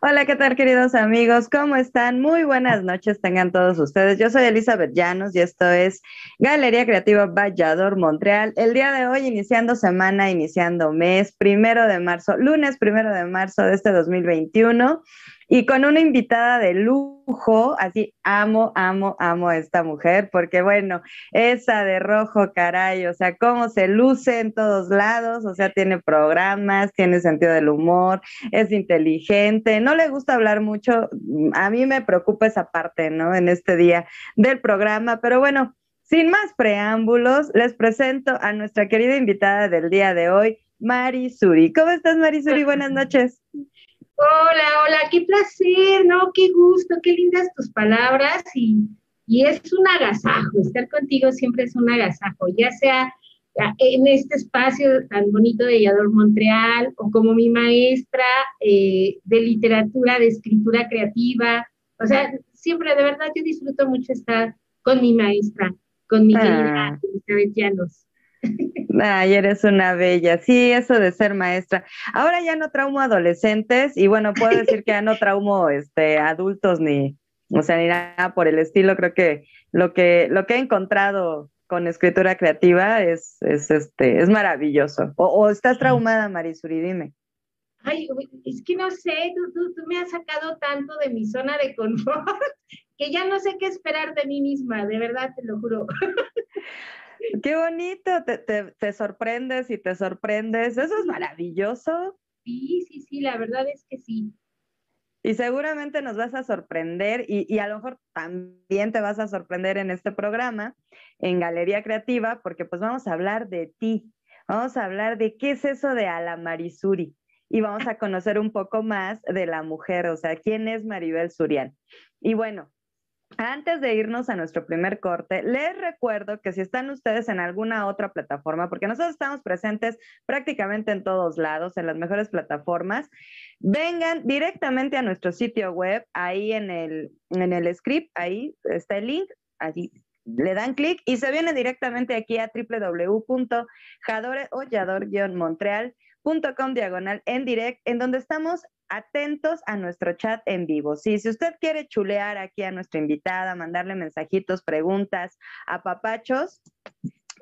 Hola, ¿qué tal queridos amigos? ¿Cómo están? Muy buenas noches tengan todos ustedes. Yo soy Elizabeth Llanos y esto es Galería Creativa Vallador Montreal. El día de hoy iniciando semana, iniciando mes, primero de marzo, lunes primero de marzo de este 2021 y con una invitada de lujo, así amo, amo, amo a esta mujer, porque bueno, esa de rojo, caray, o sea, cómo se luce en todos lados, o sea, tiene programas, tiene sentido del humor, es inteligente, no le gusta hablar mucho, a mí me preocupa esa parte, ¿no? En este día del programa, pero bueno, sin más preámbulos, les presento a nuestra querida invitada del día de hoy, Mari Suri. ¿Cómo estás, Mari Suri? Buenas noches. Hola, hola, qué placer, ¿no? Qué gusto, qué lindas tus palabras y, y es un agasajo, estar contigo siempre es un agasajo, ya sea en este espacio tan bonito de Yador Montreal o como mi maestra eh, de literatura, de escritura creativa, o sea, siempre de verdad yo disfruto mucho estar con mi maestra, con mi querida Ah. Elizabeth Llanos. Ay, eres una bella. Sí, eso de ser maestra. Ahora ya no traumo adolescentes y bueno, puedo decir que ya no traumo este, adultos ni, o sea, ni nada por el estilo. Creo que lo que, lo que he encontrado con escritura creativa es, es, este, es maravilloso. O, o estás traumada, Marisuri, dime. Ay, es que no sé, tú, tú, tú me has sacado tanto de mi zona de confort que ya no sé qué esperar de mí misma, de verdad, te lo juro. Qué bonito, te, te, te sorprendes y te sorprendes. Eso es maravilloso. Sí, sí, sí, la verdad es que sí. Y seguramente nos vas a sorprender y, y, a lo mejor también te vas a sorprender en este programa, en Galería Creativa, porque pues vamos a hablar de ti, vamos a hablar de qué es eso de Ala Marisuri y vamos a conocer un poco más de la mujer, o sea, quién es Maribel Surian. Y bueno, antes de irnos a nuestro primer corte, les recuerdo que si están ustedes en alguna otra plataforma, porque nosotros estamos presentes prácticamente en todos lados, en las mejores plataformas, vengan directamente a nuestro sitio web, ahí en el, en el script, ahí está el link, allí le dan clic y se viene directamente aquí a www.jadoreollador-montreal.com diagonal en direct, en donde estamos atentos a nuestro chat en vivo. Sí, si usted quiere chulear aquí a nuestra invitada, mandarle mensajitos, preguntas, a papachos,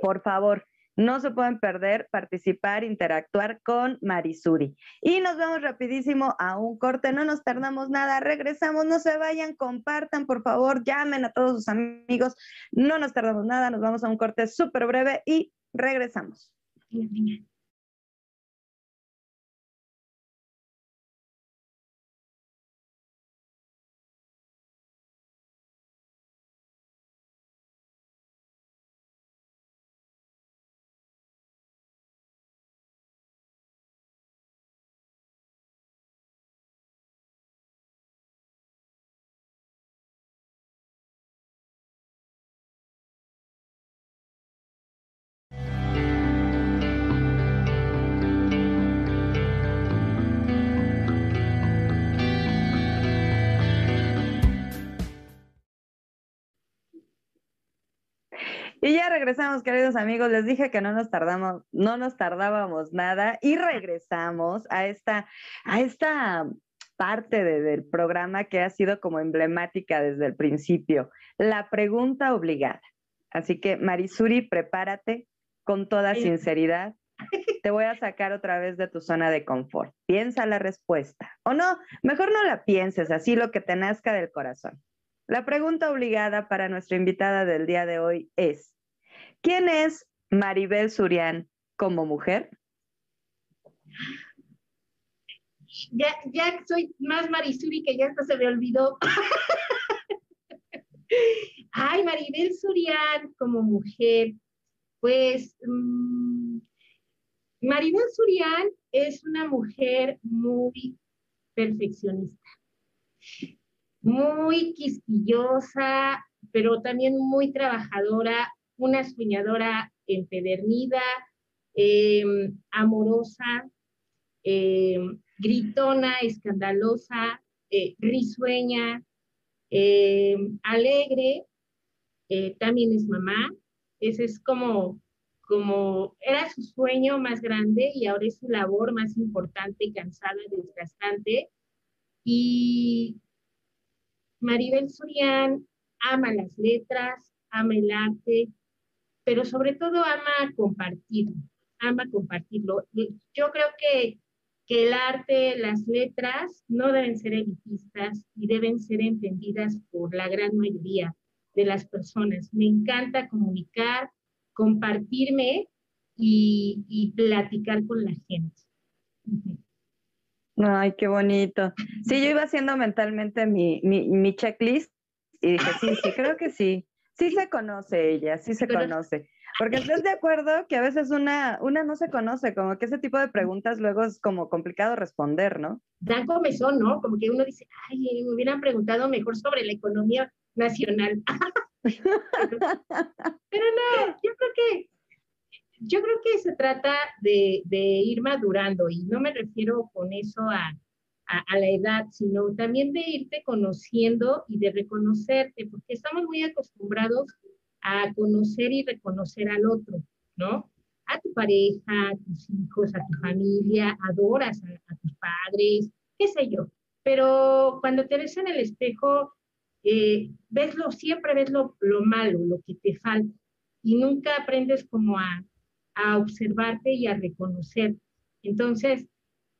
por favor, no se pueden perder participar, interactuar con Marisuri. Y nos vamos rapidísimo a un corte, no nos tardamos nada, regresamos, no se vayan, compartan, por favor, llamen a todos sus amigos, no nos tardamos nada, nos vamos a un corte súper breve y regresamos. Y ya regresamos, queridos amigos. Les dije que no nos tardamos, no nos tardábamos nada y regresamos a esta, a esta parte de, del programa que ha sido como emblemática desde el principio, la pregunta obligada. Así que, Marisuri, prepárate con toda sinceridad. Te voy a sacar otra vez de tu zona de confort. Piensa la respuesta. O no, mejor no la pienses, así lo que te nazca del corazón. La pregunta obligada para nuestra invitada del día de hoy es, ¿quién es Maribel Surian como mujer? Ya, ya soy más Marisuri que ya hasta se me olvidó. Ay, Maribel Surian como mujer, pues mmm, Maribel Surian es una mujer muy perfeccionista, muy quisquillosa, pero también muy trabajadora, una soñadora empedernida, em, amorosa, em, gritona, escandalosa, eh, risueña, em, alegre, eh, también es mamá. Ese es como como era su sueño más grande y ahora es su labor más importante, cansada, desgastante. Y Maribel Surian ama las letras, ama el arte, pero sobre todo ama compartirlo, ama compartirlo. Yo creo que, que el arte, las letras no deben ser elitistas y deben ser entendidas por la gran mayoría de las personas. Me encanta comunicar, compartirme y, platicar con la gente. Ay, qué bonito. Sí, yo iba haciendo mentalmente mi, mi, checklist y dije, sí, sí, creo que sí. Sí se conoce ella, sí se conoce. Porque estás de acuerdo que a veces una, una no se conoce, como que ese tipo de preguntas luego es como complicado responder, ¿no? Dan comezón, ¿no? Como que uno dice, ay, me hubieran preguntado mejor sobre la economía nacional. Pero no, yo creo que yo creo que se trata de, ir madurando y no me refiero con eso a, a, la edad, sino también de irte conociendo y de reconocerte, porque estamos muy acostumbrados a conocer y reconocer al otro, ¿no? A tu pareja, a tus hijos, a tu familia, adoras a, tus padres, qué sé yo. Pero cuando te ves en el espejo, eh, lo, siempre ves lo, malo, lo que te falta, y nunca aprendes como a, a observarte y a reconocer. Entonces,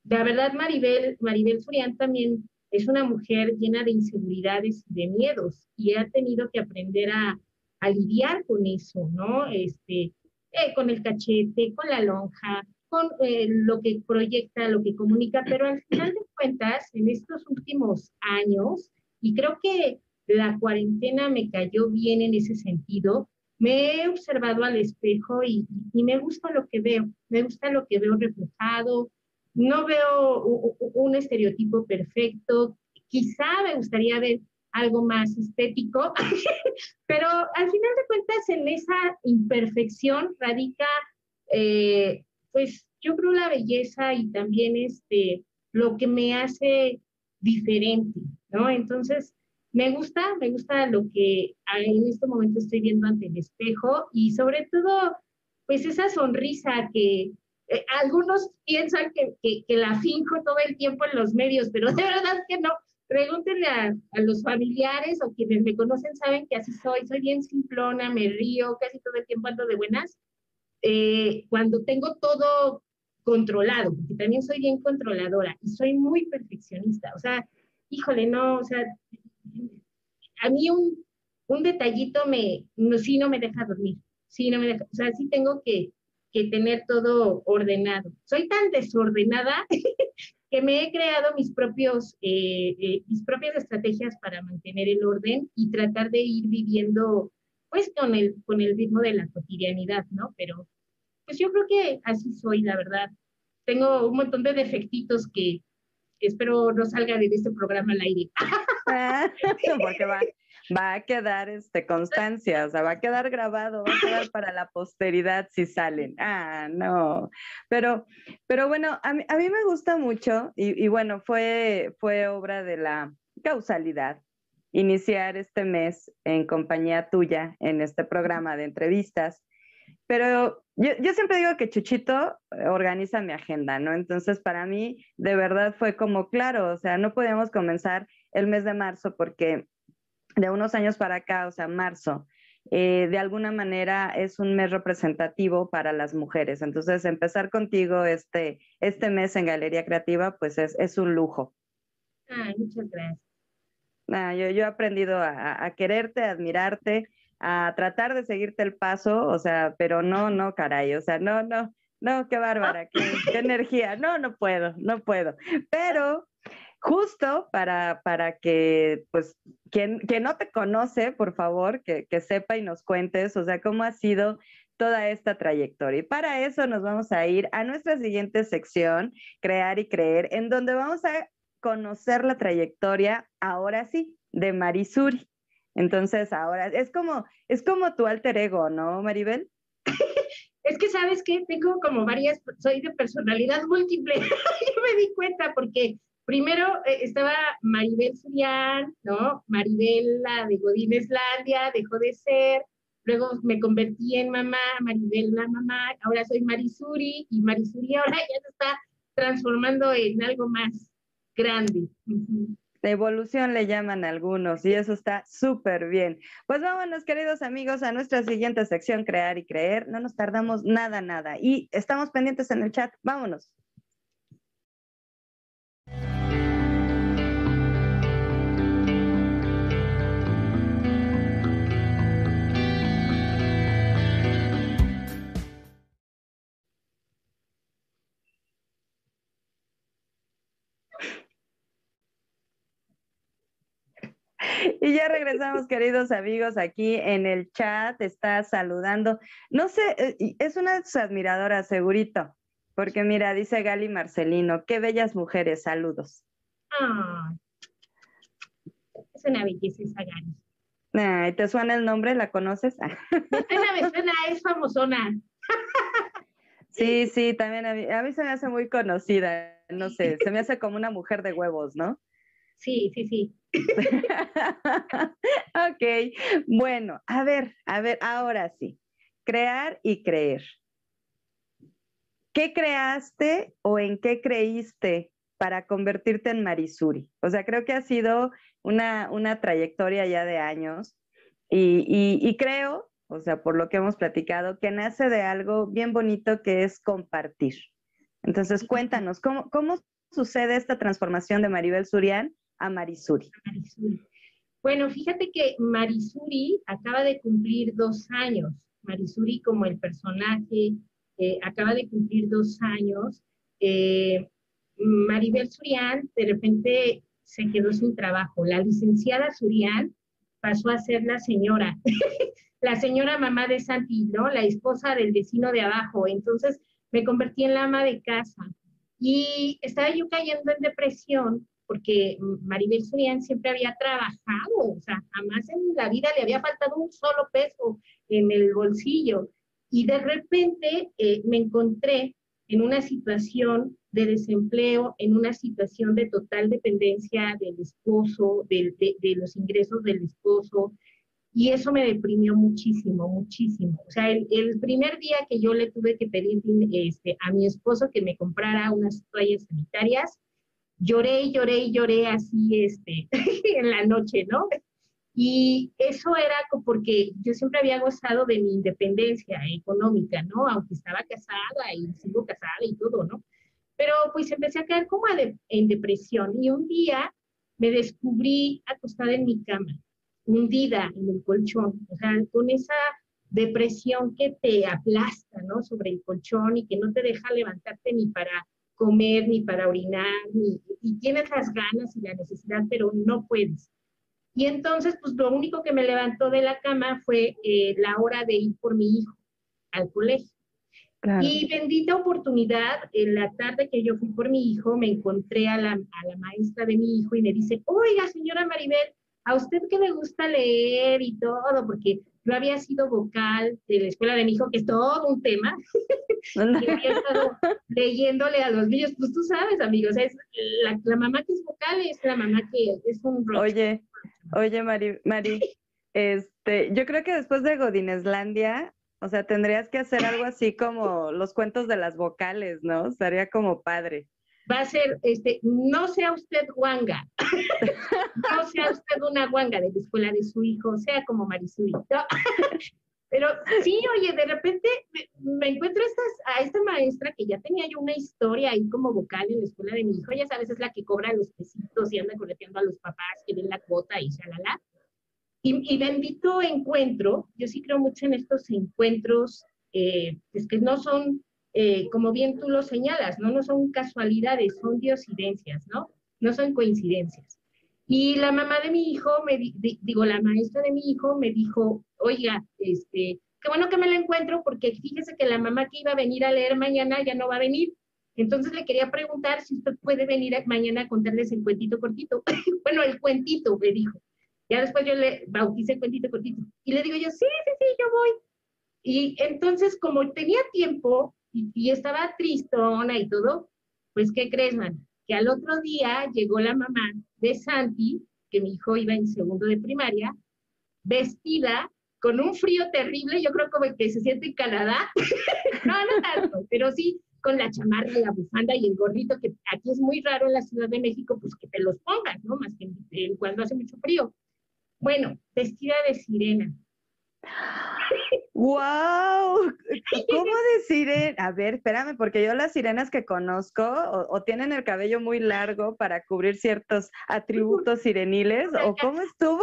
la verdad, Maribel, Maribel también es una mujer llena de inseguridades y de miedos, y ha tenido que aprender a, a lidiar con eso, ¿no? Este, eh, con el cachete, con la lonja, con eh, lo que proyecta, lo que comunica, pero al final de cuentas, en estos últimos años, y creo que la cuarentena me cayó bien en ese sentido. Me he observado al espejo y, me gusta lo que veo, me gusta lo que veo reflejado. No veo un, estereotipo perfecto. Quizá me gustaría ver algo más estético, pero al final de cuentas en esa imperfección radica, eh, pues yo creo la belleza y también este, lo que me hace diferente, ¿no? Entonces, me gusta, me gusta lo que en este momento estoy viendo ante el espejo y sobre todo, pues esa sonrisa que eh, algunos piensan que, que, la finjo todo el tiempo en los medios, pero de verdad que no. Pregúntenle a, a, los familiares o quienes me conocen saben que así soy, soy bien simplona, me río, casi todo el tiempo ando de buenas. Eh, cuando tengo todo controlado, porque también soy bien controladora y soy muy perfeccionista, o sea, híjole, no, o sea, a mí un, un detallito me, no, sí no me deja dormir, sí no me deja, o sea, sí tengo que, que tener todo ordenado. Soy tan desordenada que me he creado mis, propios, eh, eh, mis propias estrategias para mantener el orden y tratar de ir viviendo pues con el, con el ritmo de la cotidianidad, ¿no? Pero pues yo creo que así soy, la verdad. Tengo un montón de defectitos que espero no salgan en este programa al aire. porque va, va a quedar este, constancia, o sea, va a quedar grabado, va a quedar para la posteridad si salen. Ah, no. Pero, pero bueno, a mí, a mí me gusta mucho y, y, bueno, fue, fue obra de la causalidad iniciar este mes en compañía tuya en este programa de entrevistas. Pero yo, yo, siempre digo que Chuchito organiza mi agenda, ¿no? Entonces, para mí, de verdad fue como, claro, o sea, no podemos comenzar el mes de marzo porque de unos años para acá, o sea, marzo, eh, de alguna manera es un mes representativo para las mujeres. Entonces, empezar contigo este, este mes en Galería Creativa, pues es, es un lujo. Ay, muchas gracias. Ah, yo, yo, he aprendido a, a, quererte, a admirarte, a tratar de seguirte el paso, o sea, pero no, no, caray, o sea, no, no, no, qué bárbara, qué, qué energía, no, no puedo, no puedo. Pero justo para, para que, pues, quien, no te conoce, por favor, que, sepa y nos cuentes, o sea, cómo ha sido toda esta trayectoria. Y para eso nos vamos a ir a nuestra siguiente sección, Crear y Creer, en donde vamos a conocer la trayectoria, ahora sí, de Marisuri. Entonces, ahora es como, es como tu alter ego, ¿no, Maribel? es que, ¿sabes qué? Tengo como varias, soy de personalidad múltiple. Yo me di cuenta porque primero eh, estaba Maribel Surian, ¿no? Maribel, la de Godíneslandia, dejó de ser. Luego me convertí en mamá, Maribel la mamá, ahora soy Marisuri y Marisuri ahora ya se está transformando en algo más grande. De evolución le llaman algunos y eso está súper bien. Pues vámonos, queridos amigos, a nuestra siguiente sección, Crear y Creer. No nos tardamos nada, nada. Y estamos pendientes en el chat. Vámonos. Y ya regresamos, queridos amigos, aquí en el chat, está saludando. No sé, eh, es una de sus admiradoras, segurito, porque mira, dice Gali Marcelino, qué bellas mujeres, saludos. Ah, es una belleza Gali. Ay, ¿Te suena el nombre? ¿La conoces? me suena, es famosona. Sí, sí, también a mí, a mí se me hace muy conocida, no sé, se me hace como una mujer de huevos, ¿no? Sí, sí, sí. Ok, bueno, a ver, a ver, ahora sí, crear y creer. ¿Qué creaste o en qué creíste para convertirte en Marisuri? O sea, creo que ha sido una, una trayectoria ya de años y, y, creo, o sea, por lo que hemos platicado, que nace de algo bien bonito que es compartir. Entonces, cuéntanos, ¿cómo, cómo sucede esta transformación de Maribel Surian a Marisuri. Bueno, fíjate que Marisuri acaba de cumplir dos años. Marisuri como el personaje eh, acaba de cumplir dos años. Eh, Maribel Surian de repente se quedó sin trabajo. La licenciada Surian pasó a ser la señora, la señora mamá de Santi, ¿no? La esposa del vecino de abajo. Entonces me convertí en la ama de casa y estaba yo cayendo en depresión porque Maribel Surian siempre había trabajado, o sea, jamás en la vida le había faltado un solo peso en el bolsillo. Y de repente eh, me encontré en una situación de desempleo, en una situación de total dependencia del esposo, de, de, los ingresos del esposo, y eso me deprimió muchísimo, muchísimo. O sea, el, el, primer día que yo le tuve que pedir este, a mi esposo que me comprara unas toallas sanitarias, lloré y lloré y lloré así este, en la noche, ¿no? Y eso era porque yo siempre había gozado de mi independencia económica, ¿no? Aunque estaba casada y sigo casada y todo, ¿no? Pero pues empecé a caer como en depresión y un día me descubrí acostada en mi cama, hundida en el colchón, o sea, con esa depresión que te aplasta, ¿no? Sobre el colchón y que no te deja levantarte ni para comer, ni para orinar, ni, y tienes las ganas y la necesidad, pero no puedes. Y entonces, pues lo único que me levantó de la cama fue eh, la hora de ir por mi hijo al colegio. Y bendita oportunidad, en la tarde que yo fui por mi hijo, me encontré a la, a la maestra de mi hijo y me dice, oiga, señora Maribel, a usted que le gusta leer y todo, porque yo había sido vocal de la escuela de mi hijo, que es todo un tema, y había estado leyéndole a los niños, pues tú sabes, amigos, es la, mamá que es vocal es la mamá que es un... Oye, oye, Mari, Mari, este, yo creo que después de Godineslandia, o sea, tendrías que hacer algo así como los cuentos de las vocales, ¿no? Estaría como padre va a ser, este, no sea usted guanga, no sea usted una guanga de la escuela de su hijo, sea como Marisuri. Pero sí, oye, de repente me, encuentro a esta maestra que ya tenía yo una historia ahí como vocal en la escuela de mi hijo, ya sabes, es la que cobra los pesitos y anda correteando a los papás que den la cuota y shalala. Y, y bendito encuentro, yo sí creo mucho en estos encuentros, eh, es que no son eh, como bien tú lo señalas, ¿no? No son casualidades, son diosidencias, ¿no? No son coincidencias. Y la mamá de mi hijo, me digo, la maestra de mi hijo me dijo, oiga, este, qué bueno que me la encuentro porque fíjese que la mamá que iba a venir a leer mañana ya no va a venir. Entonces le quería preguntar si usted puede venir mañana a contarles el cuentito cortito. bueno, el cuentito, me dijo. Ya después yo le bauticé el cuentito cortito. Y le digo yo, sí, sí, sí, yo voy. Y entonces, como tenía tiempo y, estaba tristona y todo, pues, ¿qué crees, man? Que al otro día llegó la mamá de Santi, que mi hijo iba en segundo de primaria, vestida con un frío terrible, yo creo como que se siente en Canadá. no, no tanto, pero sí con la chamarra, la bufanda y el gorrito, que aquí es muy raro en la Ciudad de México, pues que te los pongas, ¿no? Más que cuando hace mucho frío. Bueno, vestida de sirena. ¡Wow! ¿Cómo de sirena? A ver, espérame, porque yo las sirenas que conozco o, tienen el cabello muy largo para cubrir ciertos atributos sireniles, ¿o cómo estuvo?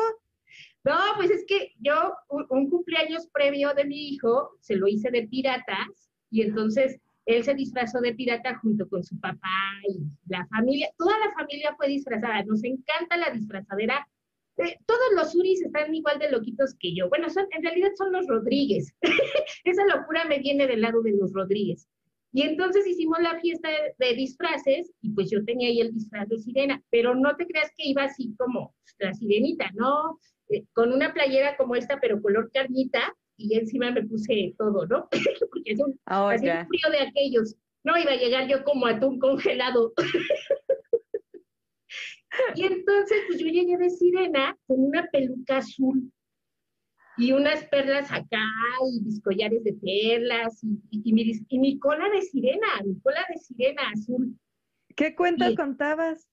No, pues es que yo un, cumpleaños previo de mi hijo se lo hice de piratas y entonces él se disfrazó de pirata junto con su papá y la familia, toda la familia fue disfrazada, nos encanta la disfrazadera. Eh, todos los Uris están igual de loquitos que yo. Bueno, son, en realidad son los Rodríguez. Esa locura me viene del lado de los Rodríguez. Y entonces hicimos la fiesta de, disfraces y pues yo tenía ahí el disfraz de sirena, pero no te creas que iba así como la sirenita, ¿no? Eh, con una playera como esta, pero color carnita, y encima me puse todo, ¿no? Porque es un, oh, frío de aquellos. No iba a llegar yo como atún congelado. y entonces, pues yo llegué de sirena con una peluca azul y unas perlas acá y mis collares de perlas y, y, mi, y mi, cola de sirena, mi cola de sirena azul. ¿Qué cuento contabas?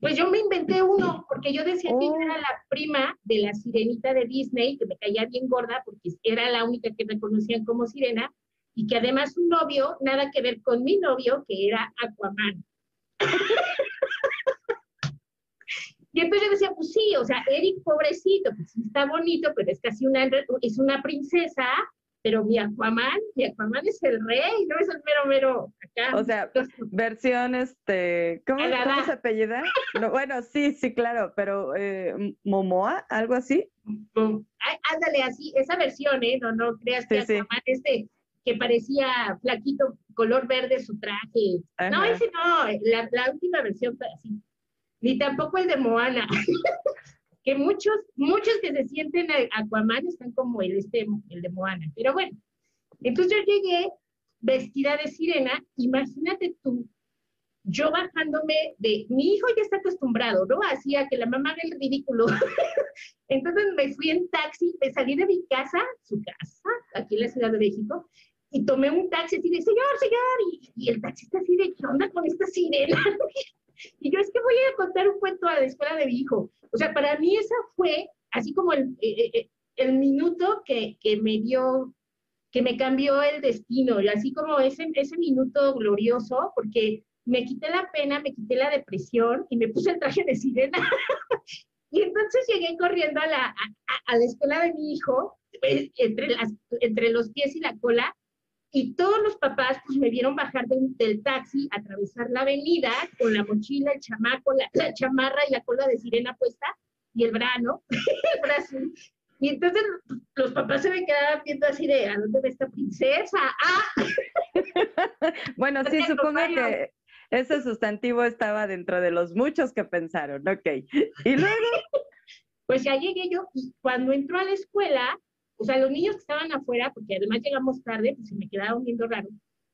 Pues yo me inventé uno, porque yo decía que yo era oh. la prima de la sirenita de Disney, que me caía bien gorda, porque era la única que me conocían como sirena, y que además su novio, nada que ver con mi novio, que era Aquaman. y entonces yo decía, pues sí, o sea, Eric, pobrecito, pues sí está bonito, pero es casi una, es una princesa, pero mi Aquaman, mi Aquaman es el rey, no es el mero mero acá. O sea, versión, este, ¿cómo, se apellida? bueno, sí, sí, claro, pero eh, Momoa, algo así. ándale, así, esa versión, ¿eh? No, no creas que Aquaman este que parecía flaquito, color verde su traje. No, ese no, la, la última versión así. Ni tampoco el de Moana. que muchos, muchos que se sienten Aquaman están como el, este, el de Moana. Pero bueno, entonces yo llegué vestida de sirena, imagínate tú, yo bajándome de, mi hijo ya está acostumbrado, ¿no? Hacía que la mamá haga el ridículo. entonces me fui en taxi, me salí de mi casa, su casa, aquí en la Ciudad de México, y tomé un taxi así de, señor, señor, y, y el taxista así de, ¿qué onda con esta sirena? Y yo es que voy a contar un cuento a la escuela de mi hijo. O sea, para mí esa fue así como el, eh, eh, eh, el minuto que, que, me dio, que me cambió el destino, y así como ese, ese minuto glorioso, porque me quité la pena, me quité la depresión y me puse el traje de sirena. y entonces llegué corriendo a la, a, a la escuela de mi hijo, entre, las, entre los pies y la cola, y todos los papás pues me vieron bajar del taxi, atravesar la avenida con la mochila, el chamaco, la, chamarra y la cola de sirena puesta y el brano, el brazo. Y entonces los papás se me quedaban viendo así de, ¿a dónde va esta princesa? ¡Ah! bueno, sí, supongo que ese sustantivo estaba dentro de los muchos que pensaron, ok. Y luego... Pues ya llegué yo y cuando entró a la escuela, o sea, los niños que estaban afuera, porque además llegamos tarde, pues se me quedaron viendo raro.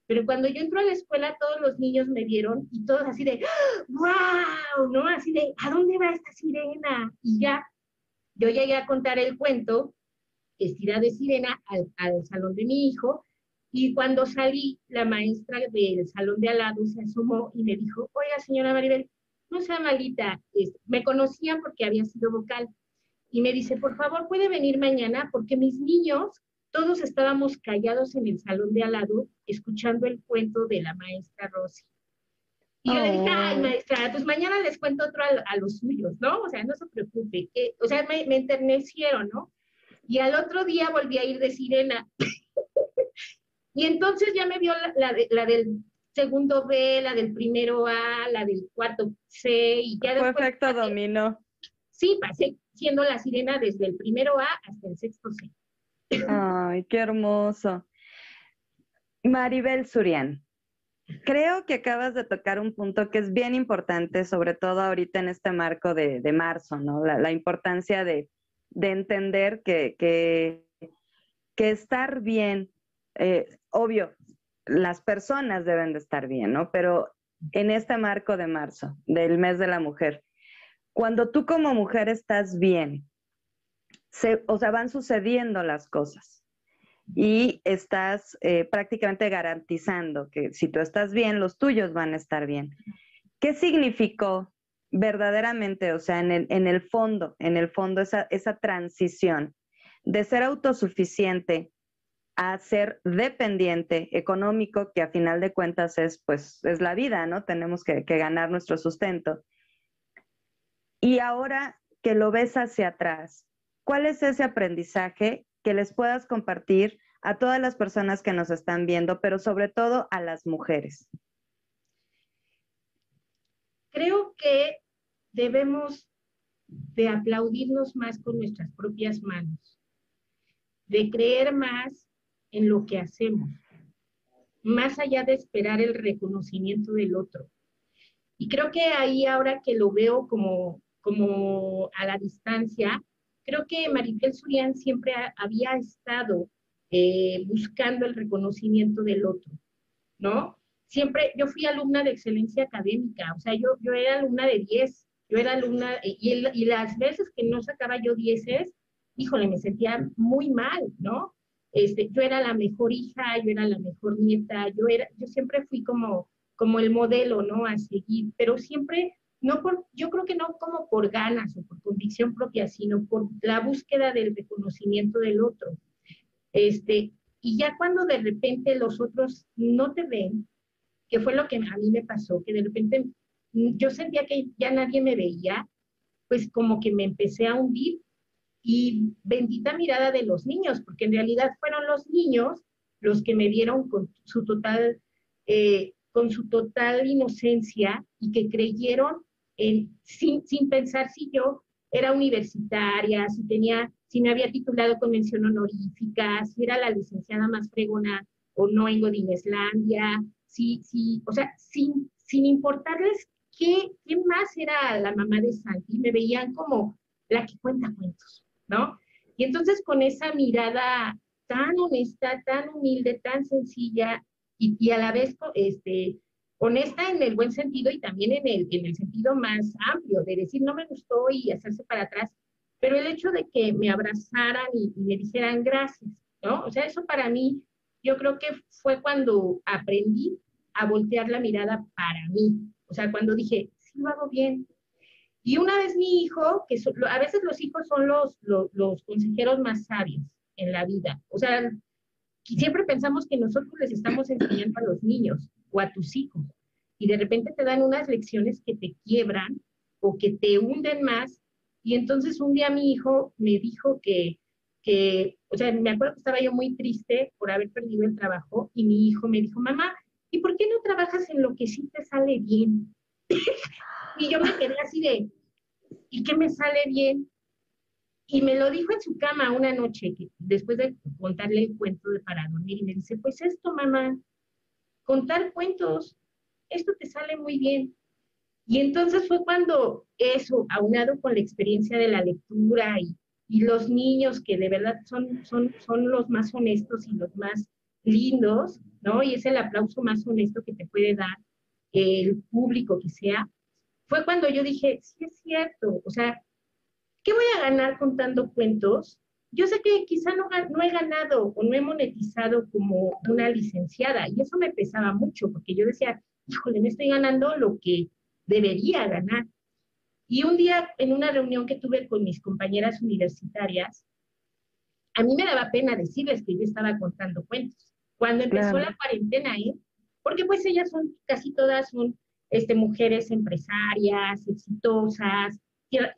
Pero cuando yo entro a la escuela, todos los niños me vieron y todos así de, ¡wow! ¿No? Así de, ¿a dónde va esta sirena? Y ya, yo llegué a contar el cuento, vestida de sirena, al, al salón de mi hijo. Y cuando salí, la maestra del salón de al lado se asomó y me dijo, oiga, señora Maribel, no sea malita, me conocían porque había sido vocal y me dice, por favor, puede venir mañana porque mis niños, todos estábamos callados en el salón de al lado, escuchando el cuento de la maestra Rosy. Y yo le dije, ay, oh. maestra, pues mañana les cuento otro a, los suyos, ¿no? O sea, no se preocupe. Que, o sea, me, me enternecieron, ¿no? Y al otro día volví a ir de sirena. y entonces ya me vio la, la, del segundo B, la del primero A, la del cuarto C, y ya Fue efecto dominó. Sí, pasé siendo la sirena desde el primero A hasta el sexto C. Ay, qué hermoso. Maribel Surian, creo que acabas de tocar un punto que es bien importante, sobre todo ahorita en este marco de, marzo, ¿no? La, importancia de, entender que, que, estar bien, eh, obvio, las personas deben de estar bien, ¿no? Pero en este marco de marzo, del mes de la mujer, cuando tú como mujer estás bien, o sea, van sucediendo las cosas y estás eh, prácticamente garantizando que si tú estás bien, los tuyos van a estar bien. ¿Qué significó verdaderamente, o sea, en el, fondo, en el fondo, esa, transición de ser autosuficiente a ser dependiente económico, que a final de cuentas es, pues, es la vida, ¿no? Tenemos que ganar nuestro sustento. Y ahora que lo ves hacia atrás, ¿cuál es ese aprendizaje que les puedas compartir a todas las personas que nos están viendo, pero sobre todo a las mujeres? Creo que debemos de aplaudirnos más con nuestras propias manos, de creer más en lo que hacemos, más allá de esperar el reconocimiento del otro. Y creo que ahí ahora que lo veo como, como a la distancia, creo que Maribel Surian siempre había estado eh, buscando el reconocimiento del otro, ¿no? Siempre, yo fui alumna de excelencia académica, o sea, yo, yo era alumna de 10, yo era alumna, y, y las veces que no sacaba yo 10, híjole, me sentía muy mal, ¿no? Este, yo era la mejor hija, yo era la mejor nieta, yo era, yo siempre fui como, como el modelo, ¿no? A seguir, pero siempre no por, yo creo que no como por ganas o por convicción propia, sino por la búsqueda del reconocimiento del otro. Este, y ya cuando de repente los otros no te ven, que fue lo que a mí me pasó, que de repente yo sentía que ya nadie me veía, pues como que me empecé a hundir y bendita mirada de los niños, porque en realidad fueron los niños los que me vieron con su total, eh, con su total inocencia y que creyeron sin, sin pensar si yo era universitaria, si tenía, si me había titulado con mención honorífica, si era la licenciada más fregona o no en Godineslandia, si, si, o sea, sin, sin importarles qué, qué más era la mamá de Santi, me veían como la que cuenta cuentos, ¿no? Y entonces con esa mirada tan honesta, tan humilde, tan sencilla y, y a la vez este, honesta en el buen sentido y también en el, en el sentido más amplio, de decir no me gustó y hacerse para atrás, pero el hecho de que me abrazaran y, me dijeran gracias, ¿no? O sea, eso para mí, yo creo que fue cuando aprendí a voltear la mirada para mí, o sea, cuando dije, sí lo hago bien. Y una vez mi hijo, que a veces los hijos son los, los, los consejeros más sabios en la vida, o sea, siempre pensamos que nosotros les estamos enseñando a los niños, o a tus hijos. Y de repente te dan unas lecciones que te quiebran o que te hunden más. Y entonces un día mi hijo me dijo que, que, o sea, me acuerdo que estaba yo muy triste por haber perdido el trabajo y mi hijo me dijo, mamá, ¿y por qué no trabajas en lo que sí te sale bien? y yo me quedé así de, ¿y qué me sale bien? Y me lo dijo en su cama una noche, que, después de contarle el cuento de para dormir, y me dice, pues esto, mamá, contar cuentos, esto te sale muy bien. Y entonces fue cuando eso, aunado con la experiencia de la lectura y, los niños que de verdad son, son, son los más honestos y los más lindos, ¿no? Y es el aplauso más honesto que te puede dar el público que sea, fue cuando yo dije, sí es cierto, o sea, ¿qué voy a ganar contando cuentos yo sé que quizá no, no, he ganado o no he monetizado como una licenciada y eso me pesaba mucho porque yo decía, híjole, me estoy ganando lo que debería ganar. Y un día en una reunión que tuve con mis compañeras universitarias, a mí me daba pena decirles que yo estaba contando cuentos. Cuando empezó la cuarentena, ¿eh? porque pues ellas son, casi todas son este, mujeres empresarias, exitosas,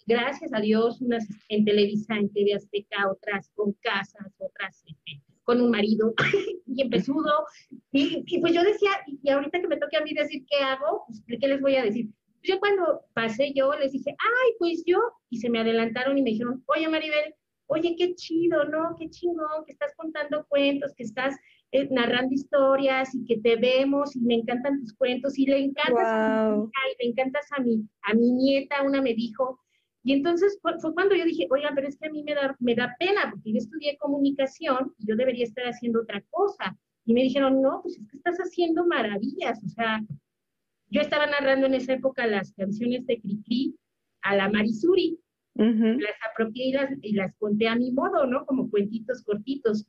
gracias a Dios, unas en Televisa, en TV Azteca, otras con casas, otras este, con un marido y empezudo. Y, y, pues yo decía, y ahorita que me toque a mí decir qué hago, pues, ¿qué les voy a decir? Pues yo cuando pasé yo les dije, ay, pues yo, y se me adelantaron y me dijeron, oye Maribel, oye, qué chido, ¿no? Qué chingón, que estás contando cuentos, que estás eh, narrando historias y que te vemos y me encantan tus cuentos y le encantas a mi hija y le encantas a mi, a mi nieta, una me dijo. Y entonces fue, cuando yo dije, oiga, pero es que a mí me da, me da pena porque yo estudié comunicación y yo debería estar haciendo otra cosa. Y me dijeron, no, pues es que estás haciendo maravillas. O sea, yo estaba narrando en esa época las canciones de Cricri a la Marisuri las apropié y las, conté a mi modo, ¿no? Como cuentitos cortitos.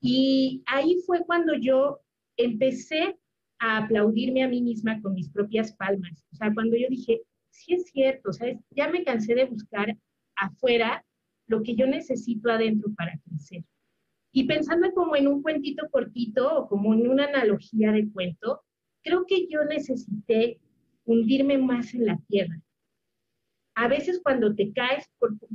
Y ahí fue cuando yo empecé a aplaudirme a mí misma con mis propias palmas. O sea, cuando yo dije, sí es cierto, ¿sabes? Ya me cansé de buscar afuera lo que yo necesito adentro para crecer. Y pensando como en un cuentito cortito o como en una analogía de cuento, creo que yo necesité hundirme más en la tierra a veces cuando te caes,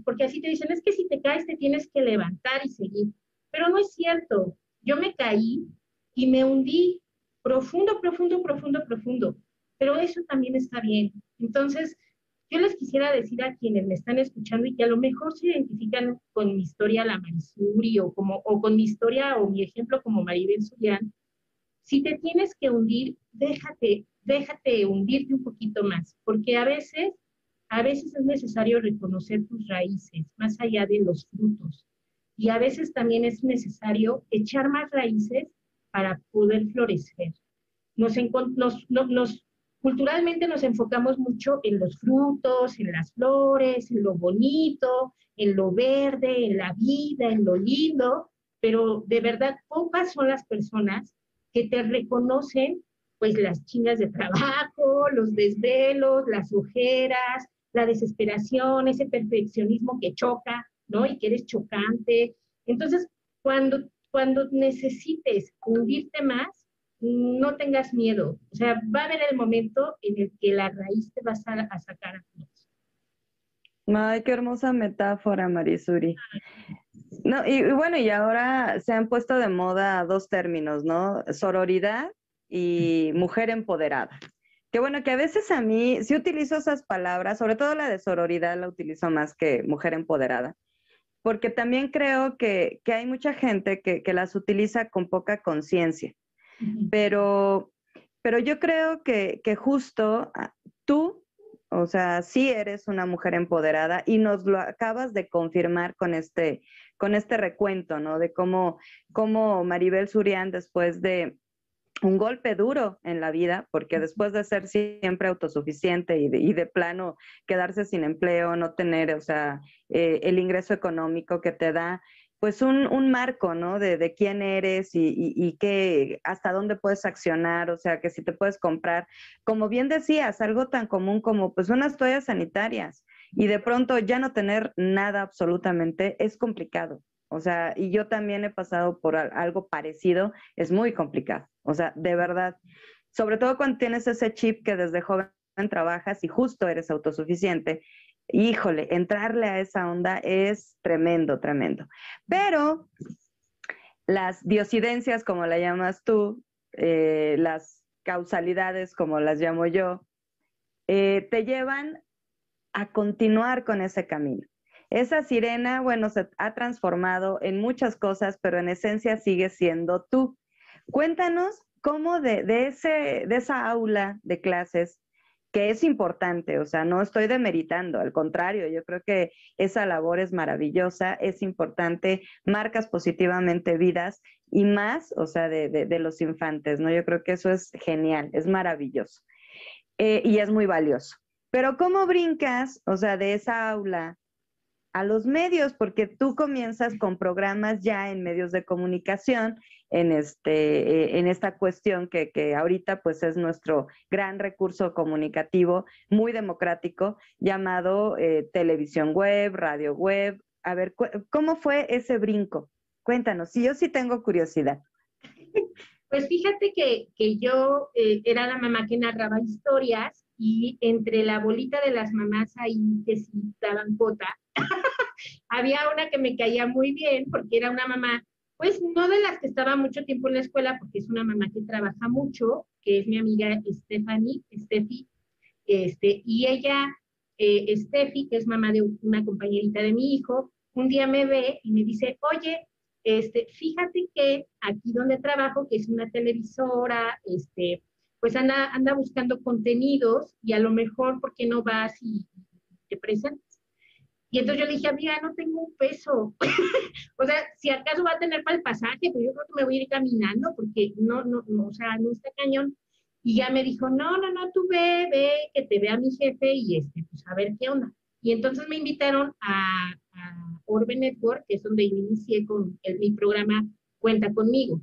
porque así te dicen, es que si te caes te tienes que levantar y seguir, pero no es cierto. Yo me caí y me hundí profundo, profundo, profundo, profundo, pero eso también está bien. Entonces, yo les quisiera decir a quienes me están escuchando y que a lo mejor se identifican con mi historia la Marisuri o, como, o con mi historia o mi ejemplo como Maribel Surian, si te tienes que hundir, déjate, déjate hundirte un poquito más, porque a veces a veces es necesario reconocer tus raíces, más allá de los frutos. Y a veces también es necesario echar más raíces para poder florecer. Nos, nos, culturalmente nos enfocamos mucho en los frutos, en las flores, en lo bonito, en lo verde, en la vida, en lo lindo, pero de verdad pocas son las personas que te reconocen pues las chingas de trabajo, los desvelos, las ojeras, la desesperación, ese perfeccionismo que choca, ¿no? Y que eres chocante. Entonces, cuando, cuando necesites hundirte más, no tengas miedo. O sea, va a haber el momento en el que la raíz te vas a, sacar a todos. Ay, qué hermosa metáfora, Marisuri. No, y, bueno, y ahora se han puesto de moda dos términos, ¿no? Sororidad y mujer empoderada. Qué bueno que a veces a mí sí utilizo esas palabras, sobre todo la de sororidad la utilizo más que mujer empoderada, porque también creo que, hay mucha gente que, las utiliza con poca conciencia, pero, pero yo creo que, que justo ah, tú, o sea, sí eres una mujer empoderada y nos lo acabas de confirmar con este, con este recuento, ¿no? De cómo, cómo Maribel Surian después de un golpe duro en la vida, porque después de ser siempre autosuficiente y de, y de plano quedarse sin empleo, no tener, o sea, eh, el ingreso económico que te da, pues un, un marco, ¿no? De, de quién eres y, y, qué, hasta dónde puedes accionar, o sea, que si te puedes comprar, como bien decías, algo tan común como pues unas toallas sanitarias y de pronto ya no tener nada absolutamente es complicado. O sea, y yo también he pasado por algo parecido, es muy complicado. O sea, de verdad, sobre todo cuando tienes ese chip que desde joven trabajas y justo eres autosuficiente, híjole, entrarle a esa onda es tremendo, tremendo. Pero las diosidencias, como la llamas tú, eh, las causalidades, como las llamo yo, eh, te llevan a continuar con ese camino. Esa sirena, bueno, se ha transformado en muchas cosas, pero en esencia sigue siendo tú. Cuéntanos cómo de, ese, de esa aula de clases, que es importante, o sea, no estoy demeritando, al contrario, yo creo que esa labor es maravillosa, es importante, marcas positivamente vidas y más, o sea, de, los infantes, ¿no? Yo creo que eso es genial, es maravilloso eh, y es muy valioso. Pero ¿cómo brincas, o sea, de esa aula a los medios, porque tú comienzas con programas ya en medios de comunicación, en, este, en esta cuestión que, que, ahorita pues es nuestro gran recurso comunicativo, muy democrático, llamado eh, televisión web, radio web. A ver, ¿cómo fue ese brinco? Cuéntanos, si yo sí tengo curiosidad. Pues fíjate que, que yo eh, era la mamá que narraba historias y entre la bolita de las mamás ahí que sí daban cota, había una que me caía muy bien porque era una mamá, pues no de las que estaba mucho tiempo en la escuela, porque es una mamá que trabaja mucho, que es mi amiga Stephanie, Steffi, este, y ella, eh, Steffi, que es mamá de una compañerita de mi hijo, un día me ve y me dice, oye, este, fíjate que aquí donde trabajo, que es una televisora, este, pues anda, anda buscando contenidos y a lo mejor, ¿por qué no vas y te presentas? Y entonces yo le dije, amiga, no tengo un peso. o sea, si acaso va a tener para el pasaje, pues yo creo que me voy a ir caminando porque no, no, no, o sea, no está cañón. Y ya me dijo, no, no, no, tú ve, ve, que te vea mi jefe y este, pues a ver qué onda. Y entonces me invitaron a, a Orbe Network, que es donde inicié con el, mi programa Cuenta conmigo.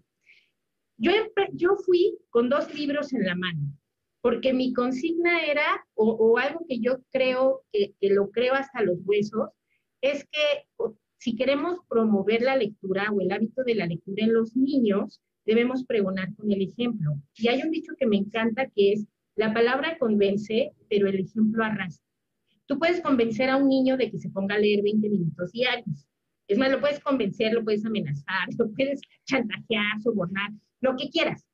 Yo, yo fui con dos libros en la mano, porque mi consigna era, o, algo que yo creo, que, que, lo creo hasta los huesos, es que si queremos promover la lectura o el hábito de la lectura en los niños, debemos pregonar con el ejemplo. Y hay un dicho que me encanta que es, la palabra convence, pero el ejemplo arrastra. Tú puedes convencer a un niño de que se ponga a leer 20 minutos diarios. Es más, lo puedes convencer, lo puedes amenazar, lo puedes chantajear, sobornar, lo que quieras.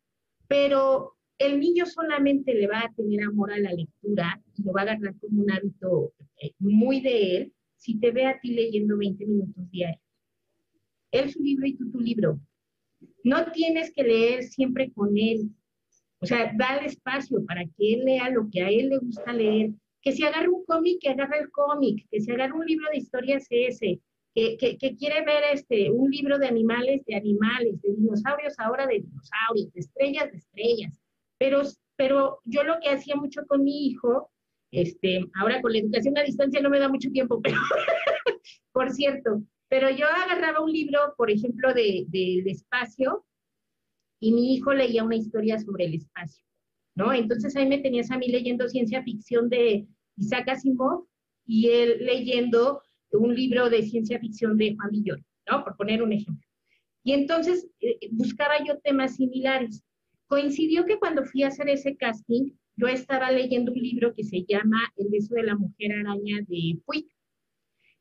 Pero el niño solamente le va a tener amor a la lectura y lo va a agarrar como un hábito eh, muy de él si te ve a ti leyendo 20 minutos diarios. Él su libro y tú tu libro. No tienes que leer siempre con él. O sea, dale espacio para que él lea lo que a él le gusta leer que si agarra un cómic, que agarra el cómic, que si agarra un libro de historias ese, que, que, que, quiere ver este, un libro de animales, de animales, de dinosaurios, ahora de dinosaurios, de estrellas, de estrellas. Pero, pero yo lo que hacía mucho con mi hijo, este, ahora con la educación a distancia no me da mucho tiempo, pero por cierto, pero yo agarraba un libro, por ejemplo, del de, de espacio, y mi hijo leía una historia sobre el espacio, ¿no? Entonces ahí me tenías a mí leyendo ciencia ficción de, Isaac Asimov y él leyendo un libro de ciencia ficción de Juan Villoro, ¿no? Por poner un ejemplo. Y entonces eh, buscaba yo temas similares. Coincidió que cuando fui a hacer ese casting, yo estaba leyendo un libro que se llama El beso de la mujer araña de Puig,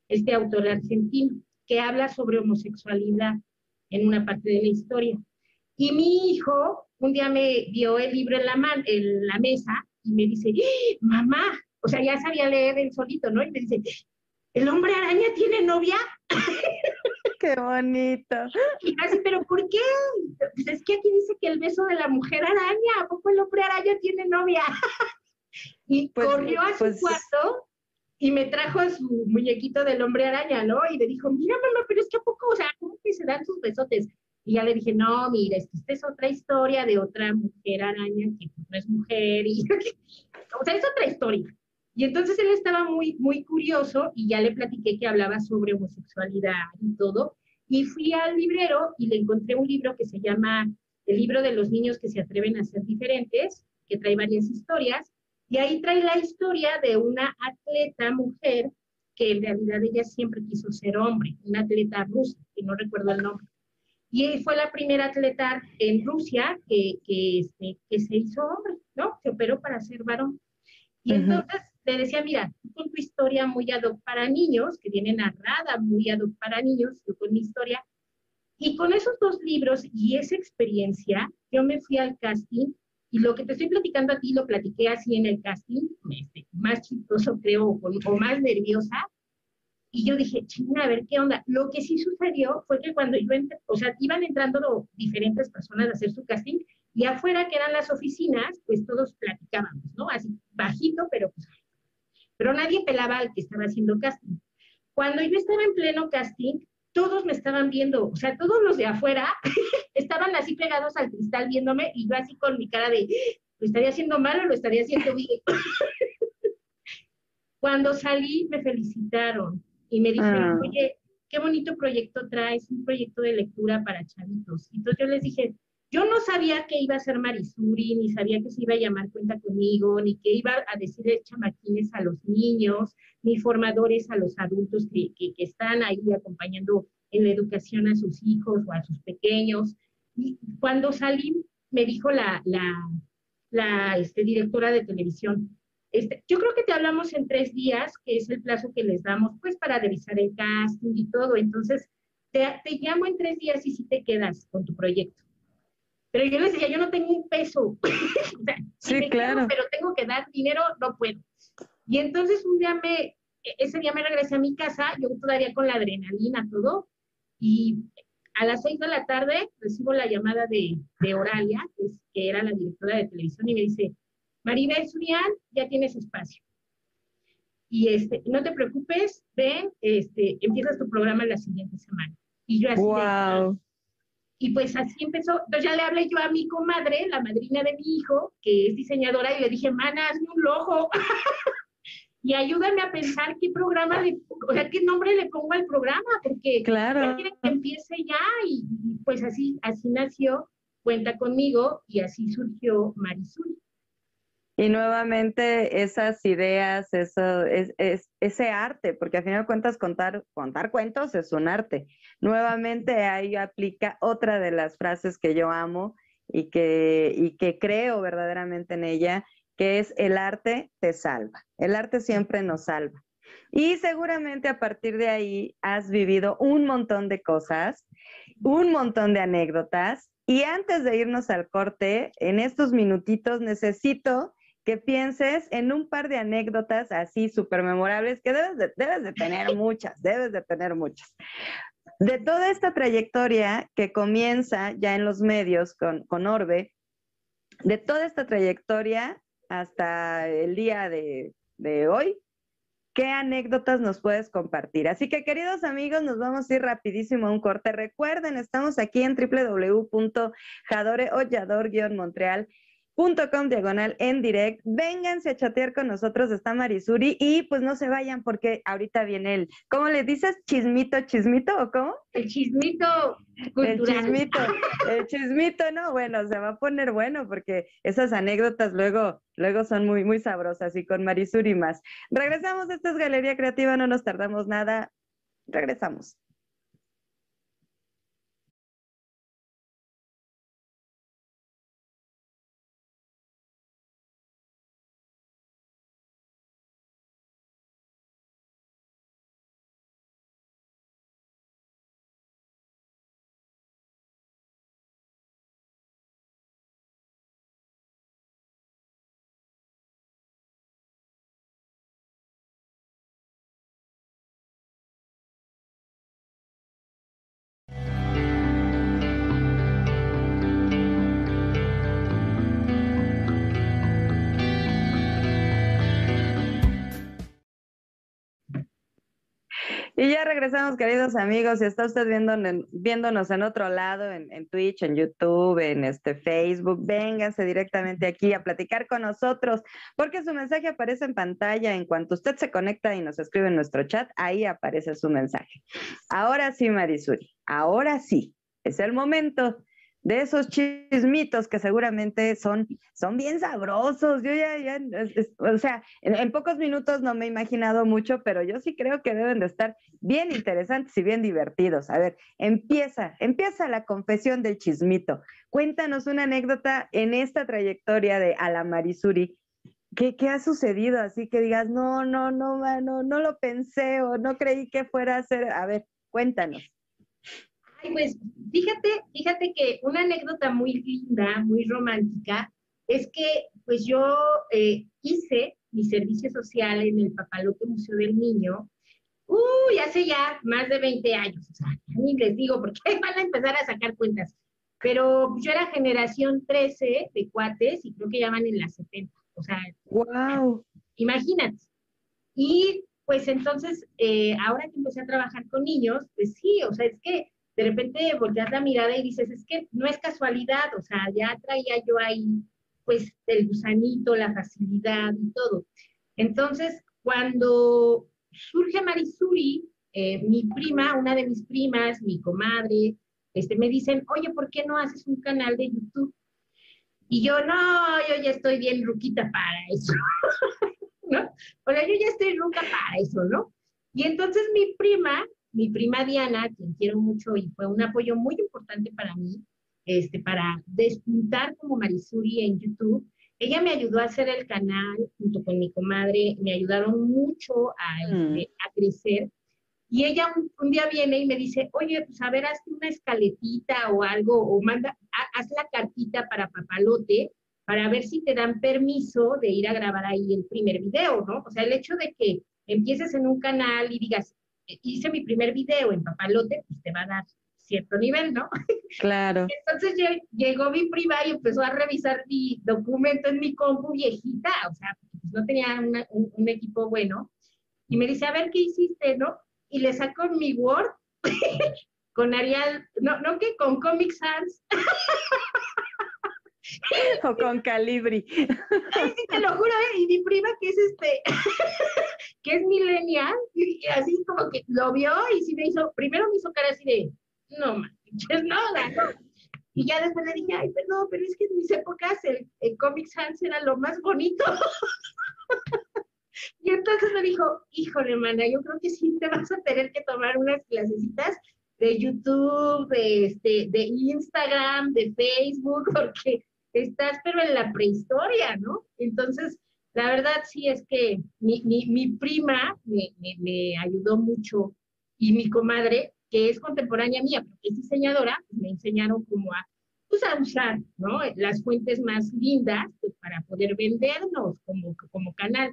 este autor argentino, que habla sobre homosexualidad en una parte de la historia. Y mi hijo un día me dio el libro en la, en la mesa y me dice, ¡Ah, mamá, o sea, ya sabía leer el solito, ¿no? Y me dice, ¿el hombre araña tiene novia? Qué bonito. Y así, ¿pero por qué? Pues es que aquí dice que el beso de la mujer araña, ¿a poco el hombre araña tiene novia? y pues, corrió a su pues, cuarto y me trajo su muñequito del hombre araña, ¿no? Y me dijo, mira, mamá, pero es que a poco, o sea, ¿cómo que se dan sus besotes? Y ya le dije, no, mira, esta es otra historia de otra mujer araña que no es mujer, y, o sea, es otra historia. Y entonces él estaba muy, muy curioso y ya le platiqué que hablaba sobre homosexualidad y todo. Y fui al librero y le encontré un libro que se llama El libro de los niños que se atreven a ser diferentes, que trae varias historias. Y ahí trae la historia de una atleta mujer que en realidad ella siempre quiso ser hombre, una atleta rusa, que no recuerdo el nombre. Y fue la primera atleta en Rusia que, que, este, que se hizo hombre, ¿no? Se operó para ser varón. Y entonces le decía, mira, con tu historia muy ad hoc para niños, que viene narrada muy ad hoc para niños, yo con mi historia, y con esos dos libros y esa experiencia, yo me fui al casting y lo que te estoy platicando a ti lo platiqué así en el casting, este, más chistoso creo, o, más nerviosa, y yo dije, chinga, a ver qué onda. Lo que sí sucedió fue que cuando yo entré, o sea, iban entrando diferentes personas a hacer su casting, y afuera, que eran las oficinas, pues todos platicábamos, ¿no? Así bajito, pero pues pero nadie pelaba al que estaba haciendo casting. Cuando yo estaba en pleno casting, todos me estaban viendo, o sea, todos los de afuera estaban así pegados al cristal viéndome y yo así con mi cara de, ¿lo estaría haciendo mal o lo estaría haciendo bien? Cuando salí me felicitaron y me dijeron, ah. oye, qué bonito proyecto traes, un proyecto de lectura para chavitos. Entonces yo les dije, yo no sabía que iba a ser Marisuri, ni sabía que se iba a llamar Cuenta conmigo, ni que iba a decirle chamaquines a los niños, ni formadores a los adultos que, están ahí acompañando en la educación a sus hijos o a sus pequeños. Y cuando salí, me dijo la este, directora de televisión, este, yo creo que te hablamos en tres días, que es el plazo que les damos, pues, para revisar el casting y todo. Entonces, te, te llamo en tres días y si te quedas con tu proyecto. Pero yo les decía, yo no tengo un peso. sí, claro. pero tengo que dar dinero, no puedo. Y entonces un día me, ese día me regresé a mi casa, yo todavía con la adrenalina, todo, y a las seis de la tarde recibo la llamada de, de Oralia, que, es, que, era la directora de televisión, y me dice, Maribel Surian, ya tienes espacio. Y este, no te preocupes, ven, este, empiezas tu programa la siguiente semana. Y yo así. Wow. Y pues así empezó. Entonces ya le hablé yo a mi comadre, la madrina de mi hijo, que es diseñadora, y le dije, mana, hazme un logo. y ayúdame a pensar qué programa, le, o sea, qué nombre le pongo al programa, porque claro. que empiece ya y, y, pues así, así nació, cuenta conmigo y así surgió Marisol. Y nuevamente esas ideas, eso, es, es, ese arte, porque al final de cuentas contar, contar cuentos es un arte. Nuevamente ahí aplica otra de las frases que yo amo y que, y que creo verdaderamente en ella, que es el arte te salva. El arte siempre nos salva. Y seguramente a partir de ahí has vivido un montón de cosas, un montón de anécdotas. Y antes de irnos al corte, en estos minutitos necesito que pienses en un par de anécdotas así súper memorables, que debes de, tener muchas, debes de tener muchas. De toda esta trayectoria que comienza ya en los medios con, con Orbe, de toda esta trayectoria, hasta el día de, hoy, ¿qué anécdotas nos puedes compartir? Así que queridos amigos, nos vamos a ir rapidísimo a un corte. Recuerden, estamos aquí en www.jadoreollador-montreal com diagonal en direct. Vénganse a chatear con nosotros, está Marisuri, y pues no se vayan porque ahorita viene el, ¿cómo le dices? ¿Chismito, chismito o cómo? El chismito cultural. El chismito, el chismito, no, bueno, se va a poner bueno porque esas anécdotas luego, luego son muy, muy sabrosas y con Marisuri más. Regresamos, esta es Galería Creativa, no nos tardamos nada. Regresamos. Ya regresamos, queridos amigos. Si está usted viéndonos en otro lado, en, Twitch, en YouTube, en este Facebook, véngase directamente aquí a platicar con nosotros, porque su mensaje aparece en pantalla. En cuanto usted se conecta y nos escribe en nuestro chat, ahí aparece su mensaje. Ahora sí, Marisuri, ahora sí, es el momento de esos chismitos que seguramente son, son bien sabrosos. Yo ya, o sea, en, en, pocos minutos no me he imaginado mucho, pero yo sí creo que deben de estar bien interesantes y bien divertidos. A ver, empieza, empieza la confesión del chismito. Cuéntanos una anécdota en esta trayectoria de Alamarisuri. ¿Qué, ¿Qué ha sucedido? Así que digas, no, no, no, no, no lo pensé o no creí que fuera a ser. A ver, cuéntanos. Ay, pues fíjate, fíjate que una anécdota muy linda, muy romántica, es que pues yo eh, hice mi servicio social en el Papalote Museo del Niño, uy, hace ya más de 20 años, o sea, ni les digo porque van a empezar a sacar cuentas, pero yo era generación 13 de cuates y creo que ya van en las 70, o sea, wow. imagínate. Y pues entonces, eh, ahora que empecé a trabajar con niños, pues sí, o sea, es que de repente volteas la mirada y dices, es que no es casualidad, o sea, ya traía yo ahí, pues, el gusanito, la facilidad y todo. Entonces, cuando surge Marisuri, eh, mi prima, una de mis primas, mi comadre, este, me dicen, oye, ¿por qué no haces un canal de YouTube? Y yo, no, yo ya estoy bien ruquita para eso, ¿no? O sea, yo ya estoy ruca para eso, ¿no? Y entonces mi prima mi prima Diana, quien quiero mucho y fue un apoyo muy importante para mí, este, para despuntar como Marisuri en YouTube, ella me ayudó a hacer el canal junto con mi comadre, me ayudaron mucho a, mm. este, a crecer. Y ella un, un, día viene y me dice, oye, pues a ver, hazte una escaletita o algo, o manda, haz la cartita para papalote, para ver si te dan permiso de ir a grabar ahí el primer video, ¿no? O sea, el hecho de que empieces en un canal y digas, hice mi primer video en papalote, pues te va a dar cierto nivel, ¿no? Claro. Entonces llegó mi prima y empezó a revisar mi documento en mi compu viejita, o sea, pues no tenía un, equipo bueno, y me dice, a ver, ¿qué hiciste, no? Y le saco mi Word con Arial, no, no que con Comic Sans. o con Calibri. te lo juro, ¿eh? y mi prima que es este, que es millennial, y así como que lo vio y sí me hizo, primero me hizo cara así de, no manches, no, no. Y ya después le dije, ay, perdón, pero es que en mis épocas el, el Comic Sans era lo más bonito. y entonces me dijo, híjole, hermana, yo creo que sí te vas a tener que tomar unas clasecitas de YouTube, de, este, de Instagram, de Facebook, porque estás pero en la prehistoria, ¿no? Entonces, la verdad sí es que mi, mi, mi prima me, me, ayudó mucho y mi comadre, que es contemporánea mía, porque es diseñadora, pues me enseñaron cómo a, pues a usar, ¿no? Las fuentes más lindas, pues para poder vendernos como, como canal.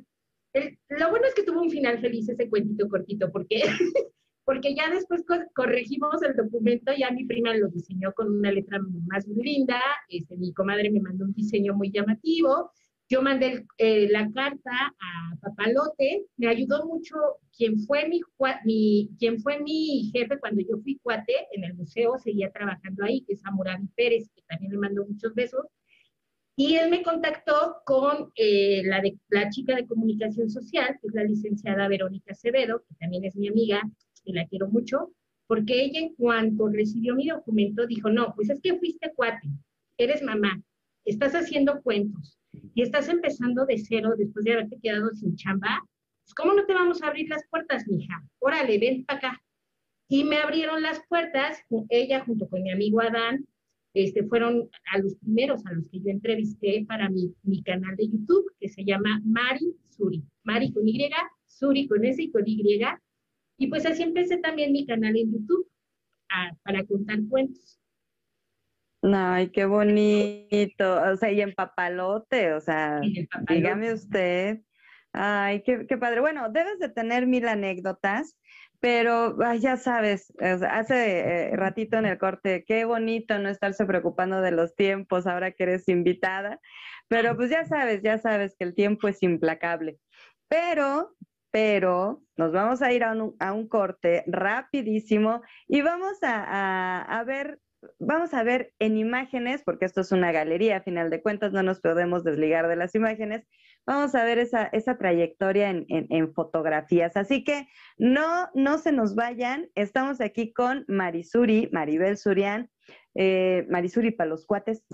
lo bueno es que tuvo un final feliz ese cuentito cortito, porque porque ya después corregimos el documento, ya mi prima lo diseñó con una letra más linda, este, mi comadre me mandó un diseño muy llamativo, yo mandé eh, la carta a Papalote, me ayudó mucho quien fue mi, mi, quien fue mi jefe cuando yo fui cuate en el museo, seguía trabajando ahí, que es Amurabi Pérez, que también le mandó muchos besos, y él me contactó con eh, la, de, la chica de comunicación social, que es la licenciada Verónica Acevedo, que también es mi amiga, y la quiero mucho, porque ella en cuanto recibió mi documento dijo, no, pues es que fuiste cuate, eres mamá, estás haciendo cuentos y estás empezando de cero después de haberte quedado sin chamba, pues ¿cómo no te vamos a abrir las puertas, mija? Órale, ven para acá. Y me abrieron las puertas, ella junto con mi amigo Adán, este, fueron a los primeros a los que yo entrevisté para mi, mi canal de YouTube, que se llama Mari Suri. Mari con Y, Suri con S y con Y, y pues así empecé también mi canal en YouTube para contar cuentos. Ay, qué bonito. O sea, y en papalote, o sea, dígame usted. Ay, qué, qué, padre. Bueno, debes de tener mil anécdotas, pero ya sabes, hace eh, ratito en el corte, qué bonito no estarse preocupando de los tiempos ahora que eres invitada, pero pues ya sabes, ya sabes que el tiempo es implacable. Pero pero nos vamos a ir a un, corte rapidísimo y vamos a, ver, vamos a ver en imágenes, porque esto es una galería, a final de cuentas no nos podemos desligar de las imágenes, vamos a ver esa, trayectoria en, fotografías. Así que no, no se nos vayan, estamos aquí con Marisuri, Maribel Surian, eh, Marisuri para los cuates.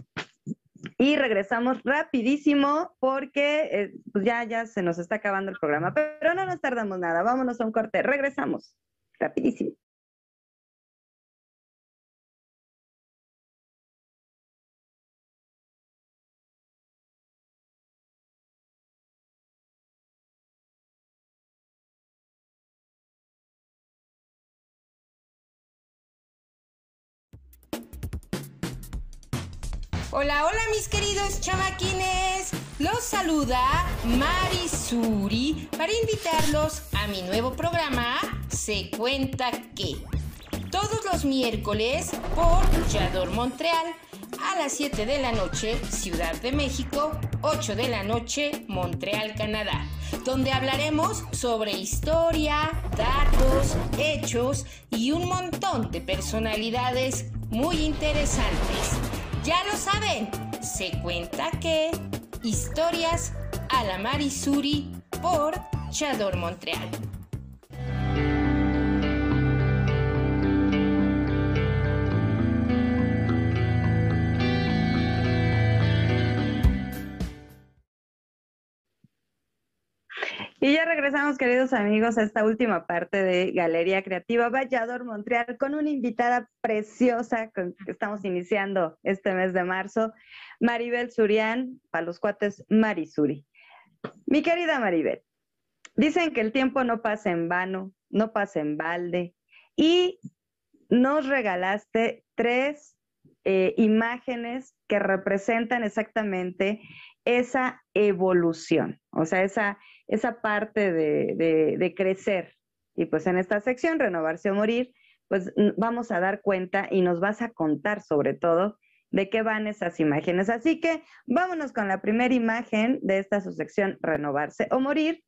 Y regresamos rapidísimo porque eh, pues ya, ya se nos está acabando el programa, pero no nos tardamos nada. Vámonos a un corte. Regresamos rapidísimo. Hola, hola mis queridos chamaquines. Los saluda Marisuri para invitarlos a mi nuevo programa Se cuenta que. Todos los miércoles por Yador Montreal a las 7 de la noche, Ciudad de México, 8 de la noche, Montreal, Canadá, donde hablaremos sobre historia, datos, hechos y un montón de personalidades muy interesantes. Ya lo saben, se cuenta que historias a la Marisuri por Chador Montreal. Y ya regresamos, queridos amigos, a esta última parte de Galería Creativa Vallador Montreal con una invitada preciosa que estamos iniciando este mes de marzo, Maribel Surian, para los cuates Marisuri. Mi querida Maribel, dicen que el tiempo no pasa en vano, no pasa en balde, y nos regalaste tres eh, imágenes que representan exactamente esa evolución, o sea, esa esa parte de, de crecer. Y pues en esta sección, renovarse o morir, pues vamos a dar cuenta y nos vas a contar sobre todo de qué van esas imágenes. Así que vámonos con la primera imagen de esta subsección, renovarse o morir,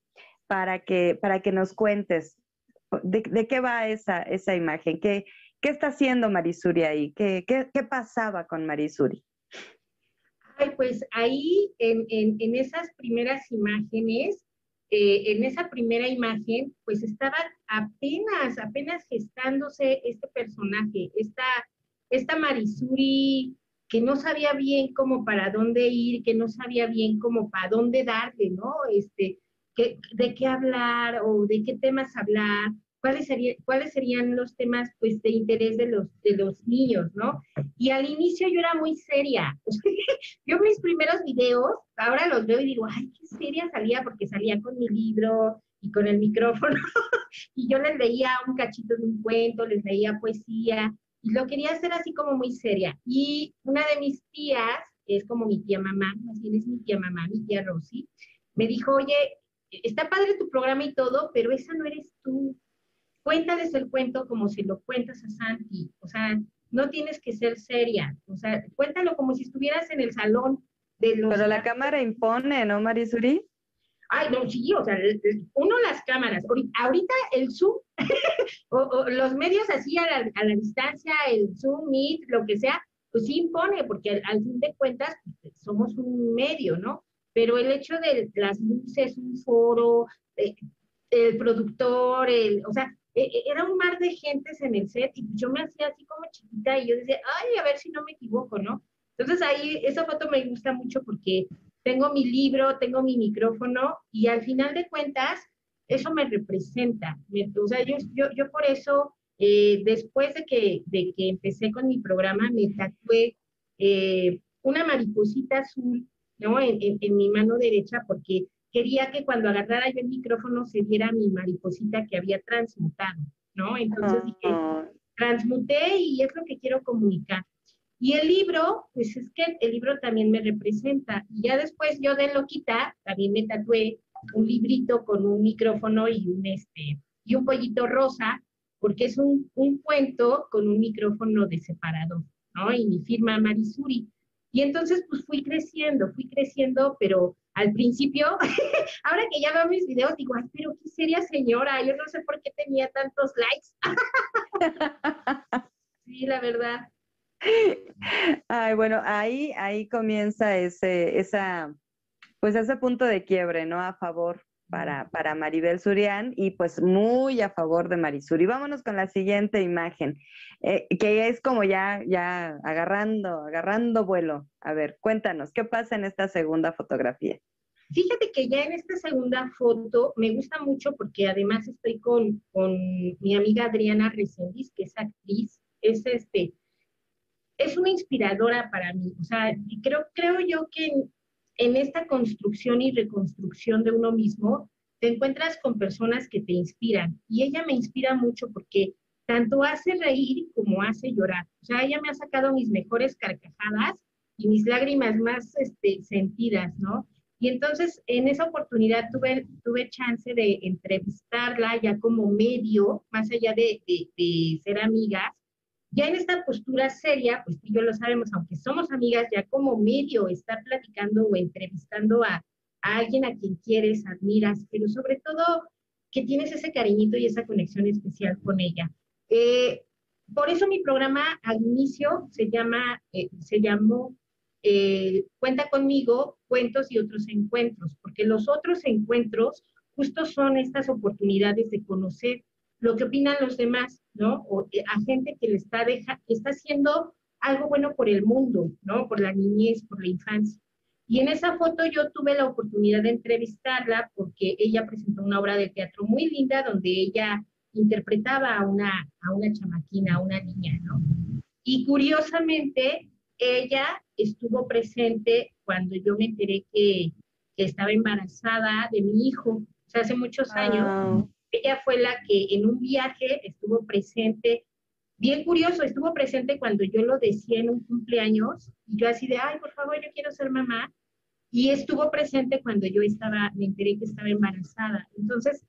para que, para que nos cuentes de, qué va esa, esa imagen, qué, qué está haciendo Marisuri ahí, qué, qué, qué pasaba con Marisuri. Ay, pues ahí en, en, esas primeras imágenes, eh, en esa primera imagen, pues estaba apenas, apenas gestándose este personaje, esta, esta Marisuri que no sabía bien cómo para dónde ir, que no sabía bien cómo para dónde darle, ¿no? Este, de qué hablar o de qué temas hablar, cuáles, serían, cuáles serían los temas pues de interés de los, de los niños, ¿no? Y al inicio yo era muy seria. yo mis primeros videos, ahora los veo y digo, ay, qué seria salía porque salía con mi libro y con el micrófono y yo les leía un cachito de un cuento, les leía poesía y lo quería hacer así como muy seria. Y una de mis tías, que es como mi tía mamá, más bien es mi tía mamá, mi tía Rosy, me dijo, oye, está padre tu programa y todo, pero esa no eres tú. Cuéntales el cuento como si lo cuentas a Santi. O sea, no tienes que ser seria. O sea, cuéntalo como si estuvieras en el salón de los... Pero la cámara impone, ¿no, Marisuri? Ay, no, sí, o sea, uno las cámaras, ahorita el Zoom, o, los medios así a la, a la, distancia, el Zoom, Meet, lo que sea, pues sí impone, porque al, fin de cuentas pues, somos un medio, ¿no? Pero el hecho de las luces, un foro, eh, el productor, el, o sea, era un mar de gentes en el set y yo me hacía así como chiquita y yo decía, ay, a ver si no me equivoco, ¿no? Entonces ahí esa foto me gusta mucho porque tengo mi libro, tengo mi micrófono y al final de cuentas eso me representa. o sea, yo, yo, por eso, eh, después de que, de que empecé con mi programa, me tatué eh, una mariposita azul ¿no? En, en, mi mano derecha porque quería que cuando agarrara yo el micrófono se viera mi mariposita que había transmutado, ¿no? Entonces dije, transmuté y es lo que quiero comunicar. Y el libro, pues es que el libro también me representa. Y ya después yo de loquita también me tatué un librito con un micrófono y un, este, y un pollito rosa, porque es un, un cuento con un micrófono de separador, ¿no? Y mi firma Marisuri. Y entonces, pues fui creciendo, fui creciendo, pero al principio, ahora que ya veo mis videos, digo, ay, pero qué seria señora, yo no sé por qué tenía tantos likes. sí, la verdad. Ay, bueno, ahí, ahí comienza ese, esa, pues ese punto de quiebre, ¿no? A favor para, para Maribel Surian y pues muy a favor de Marisuri. Vámonos con la siguiente imagen, eh, que es como ya, ya agarrando, agarrando vuelo. A ver, cuéntanos, ¿qué pasa en esta segunda fotografía? Fíjate que ya en esta segunda foto me gusta mucho porque además estoy con, con mi amiga Adriana Resendiz, que es actriz, es este, es una inspiradora para mí. O sea, creo, creo yo que en, esta construcción y reconstrucción de uno mismo, te encuentras con personas que te inspiran. Y ella me inspira mucho porque tanto hace reír como hace llorar. O sea, ella me ha sacado mis mejores carcajadas y mis lágrimas más este, sentidas, ¿no? Y entonces en esa oportunidad tuve, tuve chance de entrevistarla ya como medio, más allá de, de ser amigas, ya en esta postura seria, pues tú y yo lo sabemos, aunque somos amigas, ya como medio estar platicando o entrevistando a, alguien a quien quieres, admiras, pero sobre todo que tienes ese cariñito y esa conexión especial con ella. Eh, por eso mi programa al inicio se llama, eh, se llamó eh, Cuenta conmigo, cuentos y otros encuentros, porque los otros encuentros justo son estas oportunidades de conocer lo que opinan los demás, ¿no? O eh, a gente que le está, está haciendo algo bueno por el mundo, ¿no? Por la niñez, por la infancia. Y en esa foto yo tuve la oportunidad de entrevistarla porque ella presentó una obra de teatro muy linda donde ella interpretaba a una, a una chamaquina, a una niña, ¿no? Y curiosamente, ella estuvo presente cuando yo me enteré que, que estaba embarazada de mi hijo, o sea, hace muchos años. Ella fue la que en un viaje estuvo presente, bien curioso, estuvo presente cuando yo lo decía en un cumpleaños, y yo así de, ay, por favor, yo quiero ser mamá. y estuvo presente cuando yo estaba, me enteré que estaba embarazada. Entonces,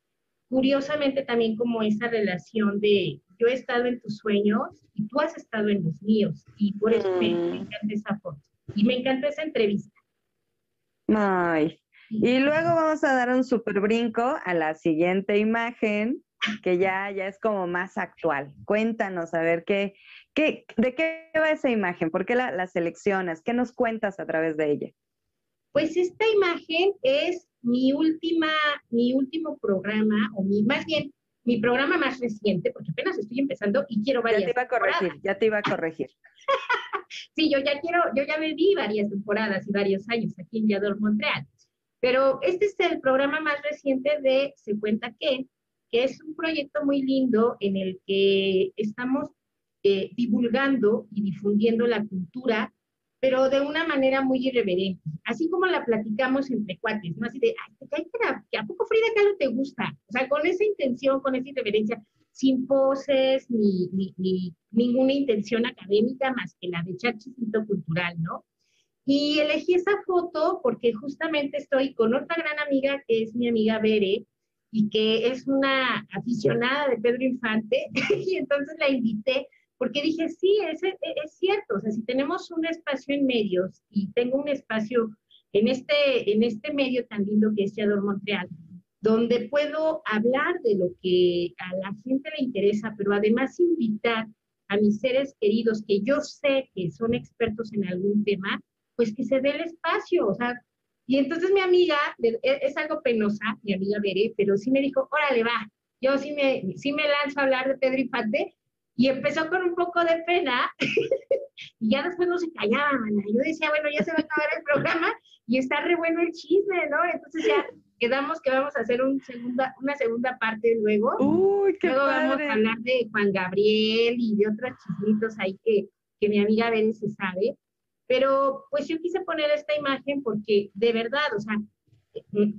curiosamente también como esa relación de yo he estado en tus sueños y tú has estado en los míos y por eso me, me Mm. encanta esa foto y me encantó esa entrevista. Ay. Y luego vamos a dar un super brinco a la siguiente imagen, que ya, ya es como más actual. Cuéntanos, a ver, ¿qué, qué, ¿de qué va esa imagen? ¿Por qué la, la seleccionas? ¿Qué nos cuentas a través de ella? Pues esta imagen es mi última, mi último programa, o mi, más bien, mi programa más reciente, porque apenas estoy empezando y quiero Ya varias te iba a corregir, temporadas. ya te iba a corregir. Sí, yo ya quiero, yo ya me vi varias temporadas y varios años aquí en Yador Montreal. Pero este es el programa más reciente de Se Cuenta Que, que es un proyecto muy lindo en el que estamos eh, divulgando y difundiendo la cultura, pero de una manera muy irreverente, así como la platicamos entre cuates, ¿no? Así de, ay, ¿te a poco Frida Kahlo te gusta? O sea, con esa intención, con esa irreverencia, sin poses ni, ni, ni ninguna intención académica más que la de echar chismito cultural, ¿no? Y elegí esa foto porque justamente estoy con otra gran amiga que es mi amiga Bere y que es una aficionada de Pedro Infante. Y entonces la invité porque dije, sí, es, es cierto, o sea, si tenemos un espacio en medios y tengo un espacio en este, en este medio tan lindo que es Yador Montreal, donde puedo hablar de lo que a la gente le interesa, pero además invitar a mis seres queridos que yo sé que son expertos en algún tema, pues que se dé el espacio, o sea, y entonces mi amiga, es, es algo penosa, mi amiga Bere, pero sí me dijo, órale, va, yo sí me, sí me lanzo a hablar de Pedro Infante, y empezó con un poco de pena, y ya después no se callaba, mana. Yo decía, bueno, ya se va a acabar el programa, y está re bueno el chisme, ¿no? Entonces ya quedamos que vamos a hacer un segunda, una segunda parte luego. Uy, qué luego padre. vamos a hablar de Juan Gabriel y de otros chismitos ahí que, que mi amiga Bere se sabe. Pero pues yo quise poner esta imagen porque de verdad, o sea,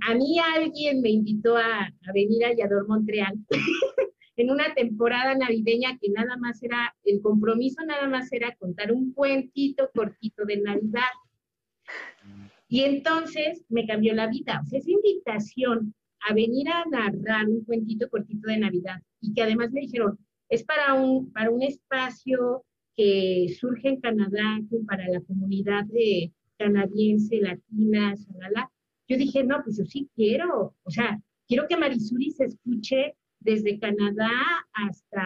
a mí alguien me invitó a, a venir a Yador Montreal en una temporada navideña que nada más era, el compromiso nada más era contar un cuentito cortito de Navidad. Y entonces me cambió la vida. O sea, esa invitación a venir a narrar un cuentito cortito de Navidad y que además me dijeron, es para un, para un espacio que surge en Canadá para la comunidad de canadiense, latina. Yo dije, no, pues yo sí quiero, o sea, quiero que Marisuri se escuche desde Canadá hasta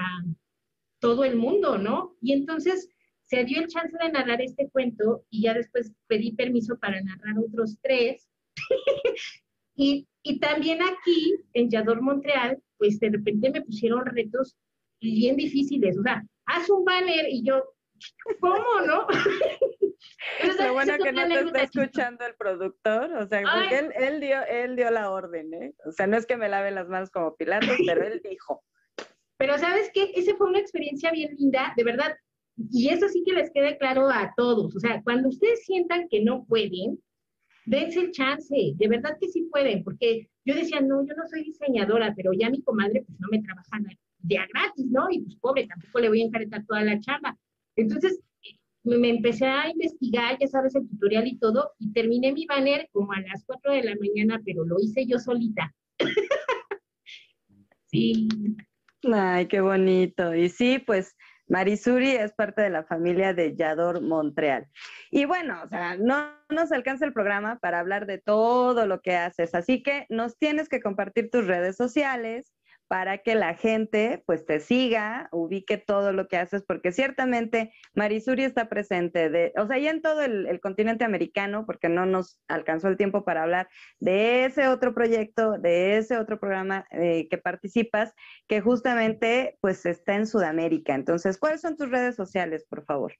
todo el mundo, ¿no? Y entonces se dio el chance de narrar este cuento y ya después pedí permiso para narrar otros tres. y, y también aquí, en Yador Montreal, pues de repente me pusieron retos bien difíciles, o sea, haz un banner y yo, ¿cómo, no? Es lo bueno que no te está escuchando el productor, o sea, porque él, él, dio, él dio la orden, ¿eh? O sea, no es que me lave las manos como Pilatos, pero él dijo. Pero ¿sabes qué? Esa fue una experiencia bien linda, de verdad, y eso sí que les quede claro a todos, o sea, cuando ustedes sientan que no pueden, dense el chance, de verdad que sí pueden, porque yo decía, no, yo no soy diseñadora, pero ya mi comadre pues no me trabaja de a gratis, ¿no? Y pues pobre, tampoco le voy a encaretar toda la chamba. Entonces, me empecé a investigar, ya sabes, el tutorial y todo, y terminé mi banner como a las 4 de la mañana, pero lo hice yo solita. sí. Ay, qué bonito. Y sí, pues Marisuri es parte de la familia de Yador Montreal. Y bueno, o sea, no nos alcanza el programa para hablar de todo lo que haces, así que nos tienes que compartir tus redes sociales para que la gente pues te siga, ubique todo lo que haces, porque ciertamente Marisuri está presente, de, o sea, ya en todo el, continente americano, porque no nos alcanzó el tiempo para hablar de ese otro proyecto, de ese otro programa eh, que participas, que justamente pues está en Sudamérica. Entonces, ¿cuáles son tus redes sociales, por favor?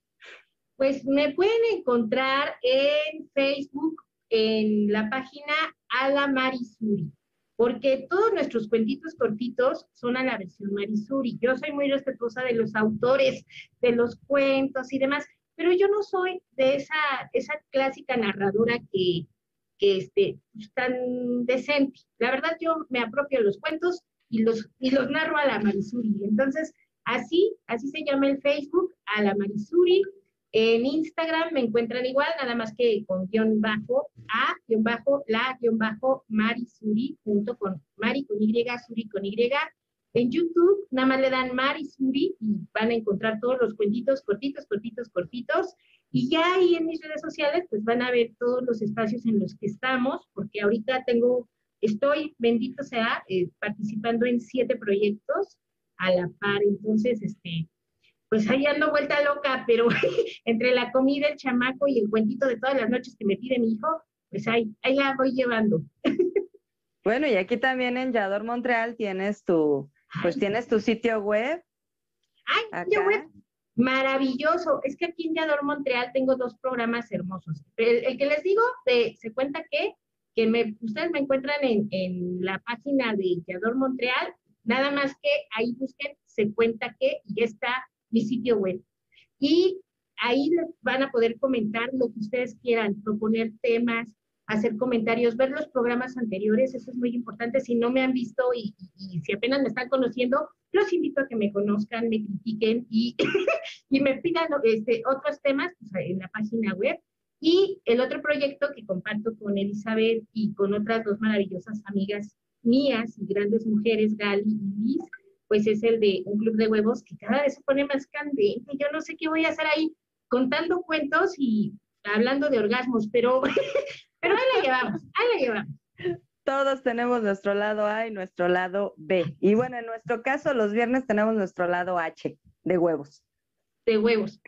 Pues me pueden encontrar en Facebook, en la página Ala Marisuri porque todos nuestros cuentitos cortitos son a la versión Marisuri. Yo soy muy respetuosa de los autores, de los cuentos y demás, pero yo no soy de esa, clásica narradora que, que este, pues, tan decente. La verdad, yo me apropio los cuentos y los, y narro a la Marisuri. Entonces, así, así se llama el Facebook, a la Marisuri. En Instagram me encuentran igual, nada más que con guion bajo, a guion bajo, la guion bajo, marisuri, junto con Mari con Y, Suri con Y. En YouTube nada más le dan Marisuri y van a encontrar todos los cuentitos cortitos, cortitos, cortitos. Y ya ahí en mis redes sociales pues van a ver todos los espacios en los que estamos, porque ahorita tengo, estoy, bendito sea, eh, participando en siete proyectos a la par. Entonces, este, pues ahí ando vuelta loca, pero entre la comida, el chamaco y el cuentito de todas las noches que me pide mi hijo, pues ahí, ahí la voy llevando. Bueno, y aquí también en Yador Montreal tienes tu, pues tienes tu sitio web. Ay, sitio web maravilloso. Es que aquí en Yador Montreal tengo dos programas hermosos. El, que les digo, de, se cuenta que, que me, ustedes me encuentran en, en la página de Yador Montreal, nada más que ahí busquen, se cuenta que, y está mi sitio web. Y ahí van a poder comentar lo que ustedes quieran, proponer temas, hacer comentarios, ver los programas anteriores, eso es muy importante. Si no me han visto y, si apenas me están conociendo, los invito a que me conozcan, me critiquen y, y me pidan este, otros temas pues, en la página web. Y el otro proyecto que comparto con Elizabeth y con otras dos maravillosas amigas mías y grandes mujeres, Gali y Liz, pues es el de un club de huevos que cada vez se pone más candente. Yo no sé qué voy a hacer ahí contando cuentos y hablando de orgasmos, pero, pero ahí la llevamos, ahí la llevamos. Todos tenemos nuestro lado A y nuestro lado B. Y bueno, en nuestro caso, los viernes tenemos nuestro lado H de huevos de huevos.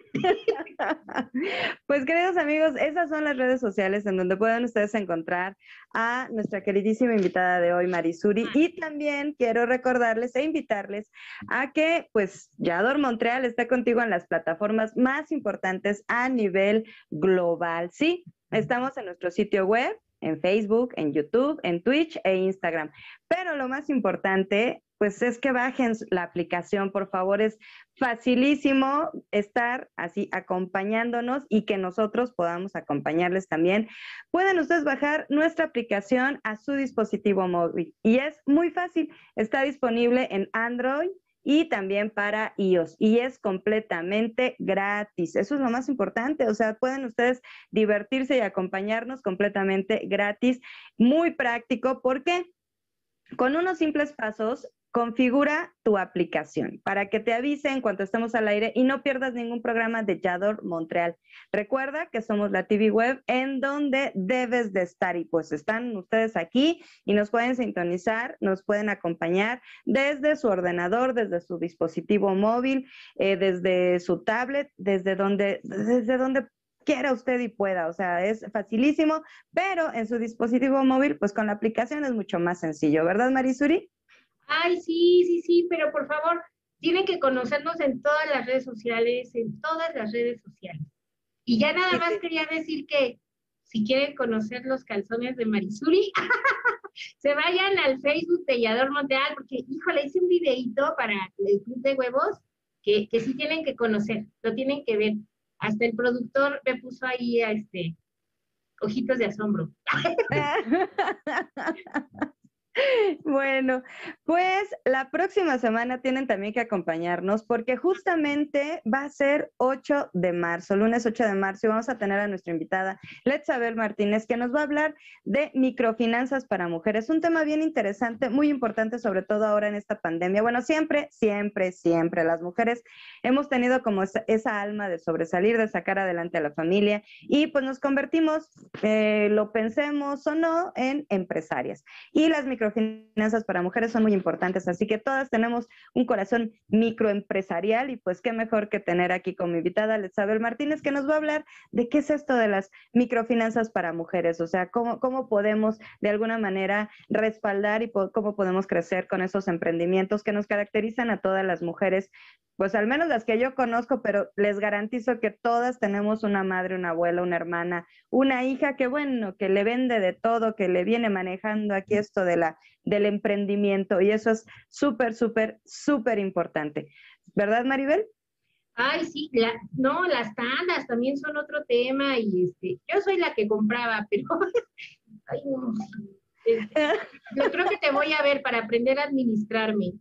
pues queridos amigos, esas son las redes sociales en donde pueden ustedes encontrar a nuestra queridísima invitada de hoy, Marisuri. Y también quiero recordarles e invitarles a que, pues, Yador Montreal está contigo en las plataformas más importantes a nivel global. Sí, estamos en nuestro sitio web, en Facebook, en YouTube, en Twitch e Instagram. Pero lo más importante pues es que bajen la aplicación, por favor, es facilísimo estar así acompañándonos y que nosotros podamos acompañarles también. Pueden ustedes bajar nuestra aplicación a su dispositivo móvil y es muy fácil, está disponible en Android y también para iOS y es completamente gratis. Eso es lo más importante, o sea, pueden ustedes divertirse y acompañarnos completamente gratis, muy práctico, porque con unos simples pasos Configura tu aplicación para que te avise en cuanto estemos al aire y no pierdas ningún programa de Yador Montreal. Recuerda que somos la TV web en donde debes de estar y pues están ustedes aquí y nos pueden sintonizar, nos pueden acompañar desde su ordenador, desde su dispositivo móvil, eh, desde su tablet, desde donde, desde donde quiera usted y pueda, o sea, es facilísimo, pero en su dispositivo móvil, pues con la aplicación es mucho más sencillo, ¿verdad, Marisuri? Ay, sí, sí, sí, pero por favor, tienen que conocernos en todas las redes sociales, en todas las redes sociales. Y ya nada más quería decir que si quieren conocer los calzones de Marisuri, se vayan al Facebook de Yador Monteal, porque, híjole, hice un videito para el Club de Huevos que, que sí tienen que conocer, lo tienen que ver. Hasta el productor me puso ahí a este ojitos de asombro. Bueno, pues la próxima semana tienen también que acompañarnos porque justamente va a ser 8 de marzo, lunes 8 de marzo, y vamos a tener a nuestra invitada, Letzabel Martínez, que nos va a hablar de microfinanzas para mujeres. Un tema bien interesante, muy importante, sobre todo ahora en esta pandemia. Bueno, siempre, siempre, siempre las mujeres hemos tenido como esa, alma de sobresalir, de sacar adelante a la familia y pues nos convertimos, eh, lo pensemos o no, en empresarias. Y las microfinanzas para mujeres son muy importantes, así que todas tenemos un corazón microempresarial y pues qué mejor que tener aquí con mi invitada Isabel Martínez que nos va a hablar de qué es esto de las microfinanzas para mujeres, o sea, cómo, cómo podemos de alguna manera respaldar y cómo podemos crecer con esos emprendimientos que nos caracterizan a todas las mujeres pues al menos las que yo conozco, pero les garantizo que todas tenemos una madre, una abuela, una hermana, una hija que bueno, que le vende de todo, que le viene manejando aquí esto de la del emprendimiento y eso es súper súper súper importante. ¿Verdad, Maribel? Ay, sí, no, las tandas también son otro tema y este, yo soy la que compraba, pero ay, no, este, yo creo que te voy a ver para aprender a administrarme.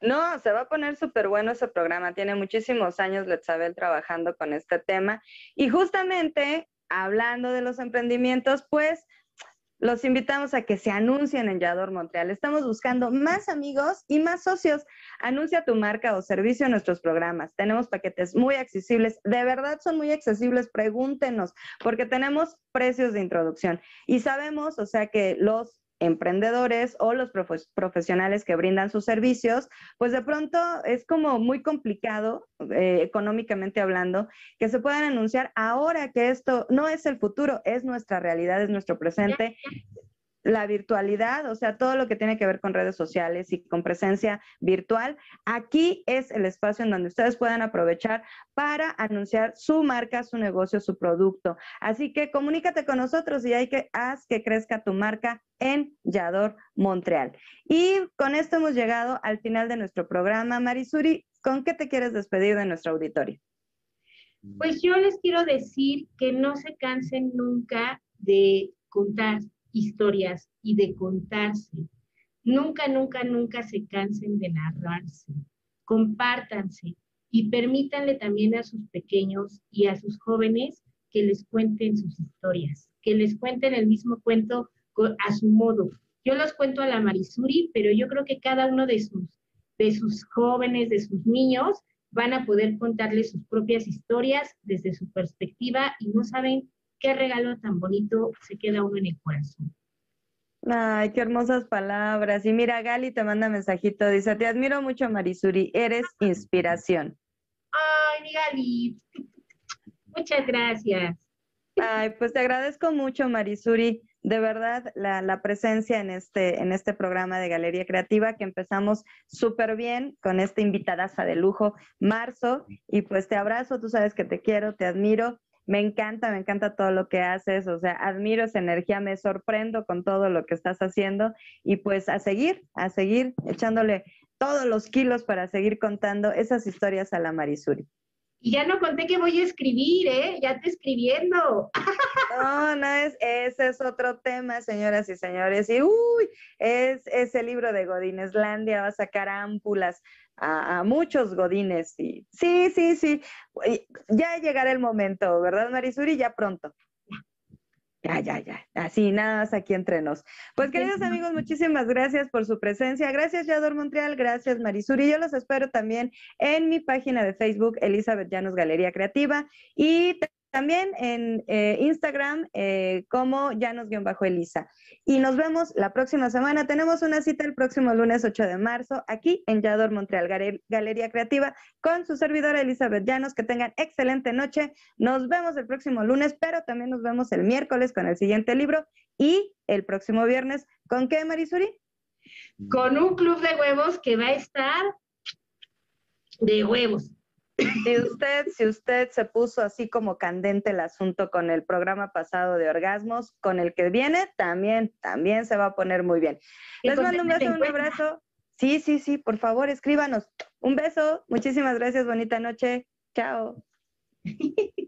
No, se va a poner súper bueno ese programa. Tiene muchísimos años Letzabel trabajando con este tema. Y justamente hablando de los emprendimientos, pues los invitamos a que se anuncien en Yador Montreal. Estamos buscando más amigos y más socios. Anuncia tu marca o servicio en nuestros programas. Tenemos paquetes muy accesibles. De verdad son muy accesibles. Pregúntenos, porque tenemos precios de introducción. Y sabemos, o sea, que los emprendedores o los profesionales que brindan sus servicios, pues de pronto es como muy complicado, eh, económicamente hablando, que se puedan anunciar ahora que esto no es el futuro, es nuestra realidad, es nuestro presente la virtualidad, o sea, todo lo que tiene que ver con redes sociales y con presencia virtual, aquí es el espacio en donde ustedes puedan aprovechar para anunciar su marca, su negocio, su producto. Así que comunícate con nosotros y hay que haz que crezca tu marca en Yador Montreal. Y con esto hemos llegado al final de nuestro programa. Marisuri, ¿con qué te quieres despedir de nuestro auditorio? Pues yo les quiero decir que no se cansen nunca de contar historias y de contarse. Nunca, nunca, nunca se cansen de narrarse. Compártanse y permítanle también a sus pequeños y a sus jóvenes que les cuenten sus historias, que les cuenten el mismo cuento a su modo. Yo los cuento a la Marisuri, pero yo creo que cada uno de sus, de sus jóvenes, de sus niños, van a poder contarles sus propias historias desde su perspectiva y no saben qué regalo tan bonito se queda uno en el corazón. Ay, qué hermosas palabras. Y mira, Gali te manda mensajito, dice, te admiro mucho, Marisuri, eres inspiración. Ay, Gali, muchas gracias. Ay, pues te agradezco mucho, Marisuri, de verdad, la, la presencia en este, en este programa de Galería Creativa, que empezamos súper bien con esta invitadaza de lujo, Marzo, y pues te abrazo, tú sabes que te quiero, te admiro me encanta, me encanta todo lo que haces, o sea, admiro esa energía, me sorprendo con todo lo que estás haciendo y pues a seguir, a seguir echándole todos los kilos para seguir contando esas historias a la Marisuri. Y ya no conté que voy a escribir, ¿eh? Ya te escribiendo. No, no es, ese es otro tema, señoras y señores. Y uy, es ese libro de Godineslandia, va a sacar ámpulas a, muchos godines. Sí, sí, sí. Ya llegará el momento, ¿verdad, Marisuri? Ya pronto. Ya, ya, ya. Así, nada más aquí entre nos. Pues, queridos amigos, muchísimas gracias por su presencia. Gracias, Yador Montreal. Gracias, Marisuri. Yo los espero también en mi página de Facebook, Elizabeth Llanos Galería Creativa. Y también en eh, Instagram eh, como Llanos-Elisa. Y nos vemos la próxima semana. Tenemos una cita el próximo lunes 8 de marzo aquí en Yador Montreal Galería Creativa con su servidora Elizabeth Llanos. Que tengan excelente noche. Nos vemos el próximo lunes, pero también nos vemos el miércoles con el siguiente libro y el próximo viernes. ¿Con qué, Marisuri? Con un club de huevos que va a estar de huevos. Si usted, si usted se puso así como candente el asunto con el programa pasado de orgasmos, con el que viene también, también se va a poner muy bien. Les mando un beso, un abrazo. Sí, sí, sí, por favor, escríbanos. Un beso, muchísimas gracias, bonita noche. Chao.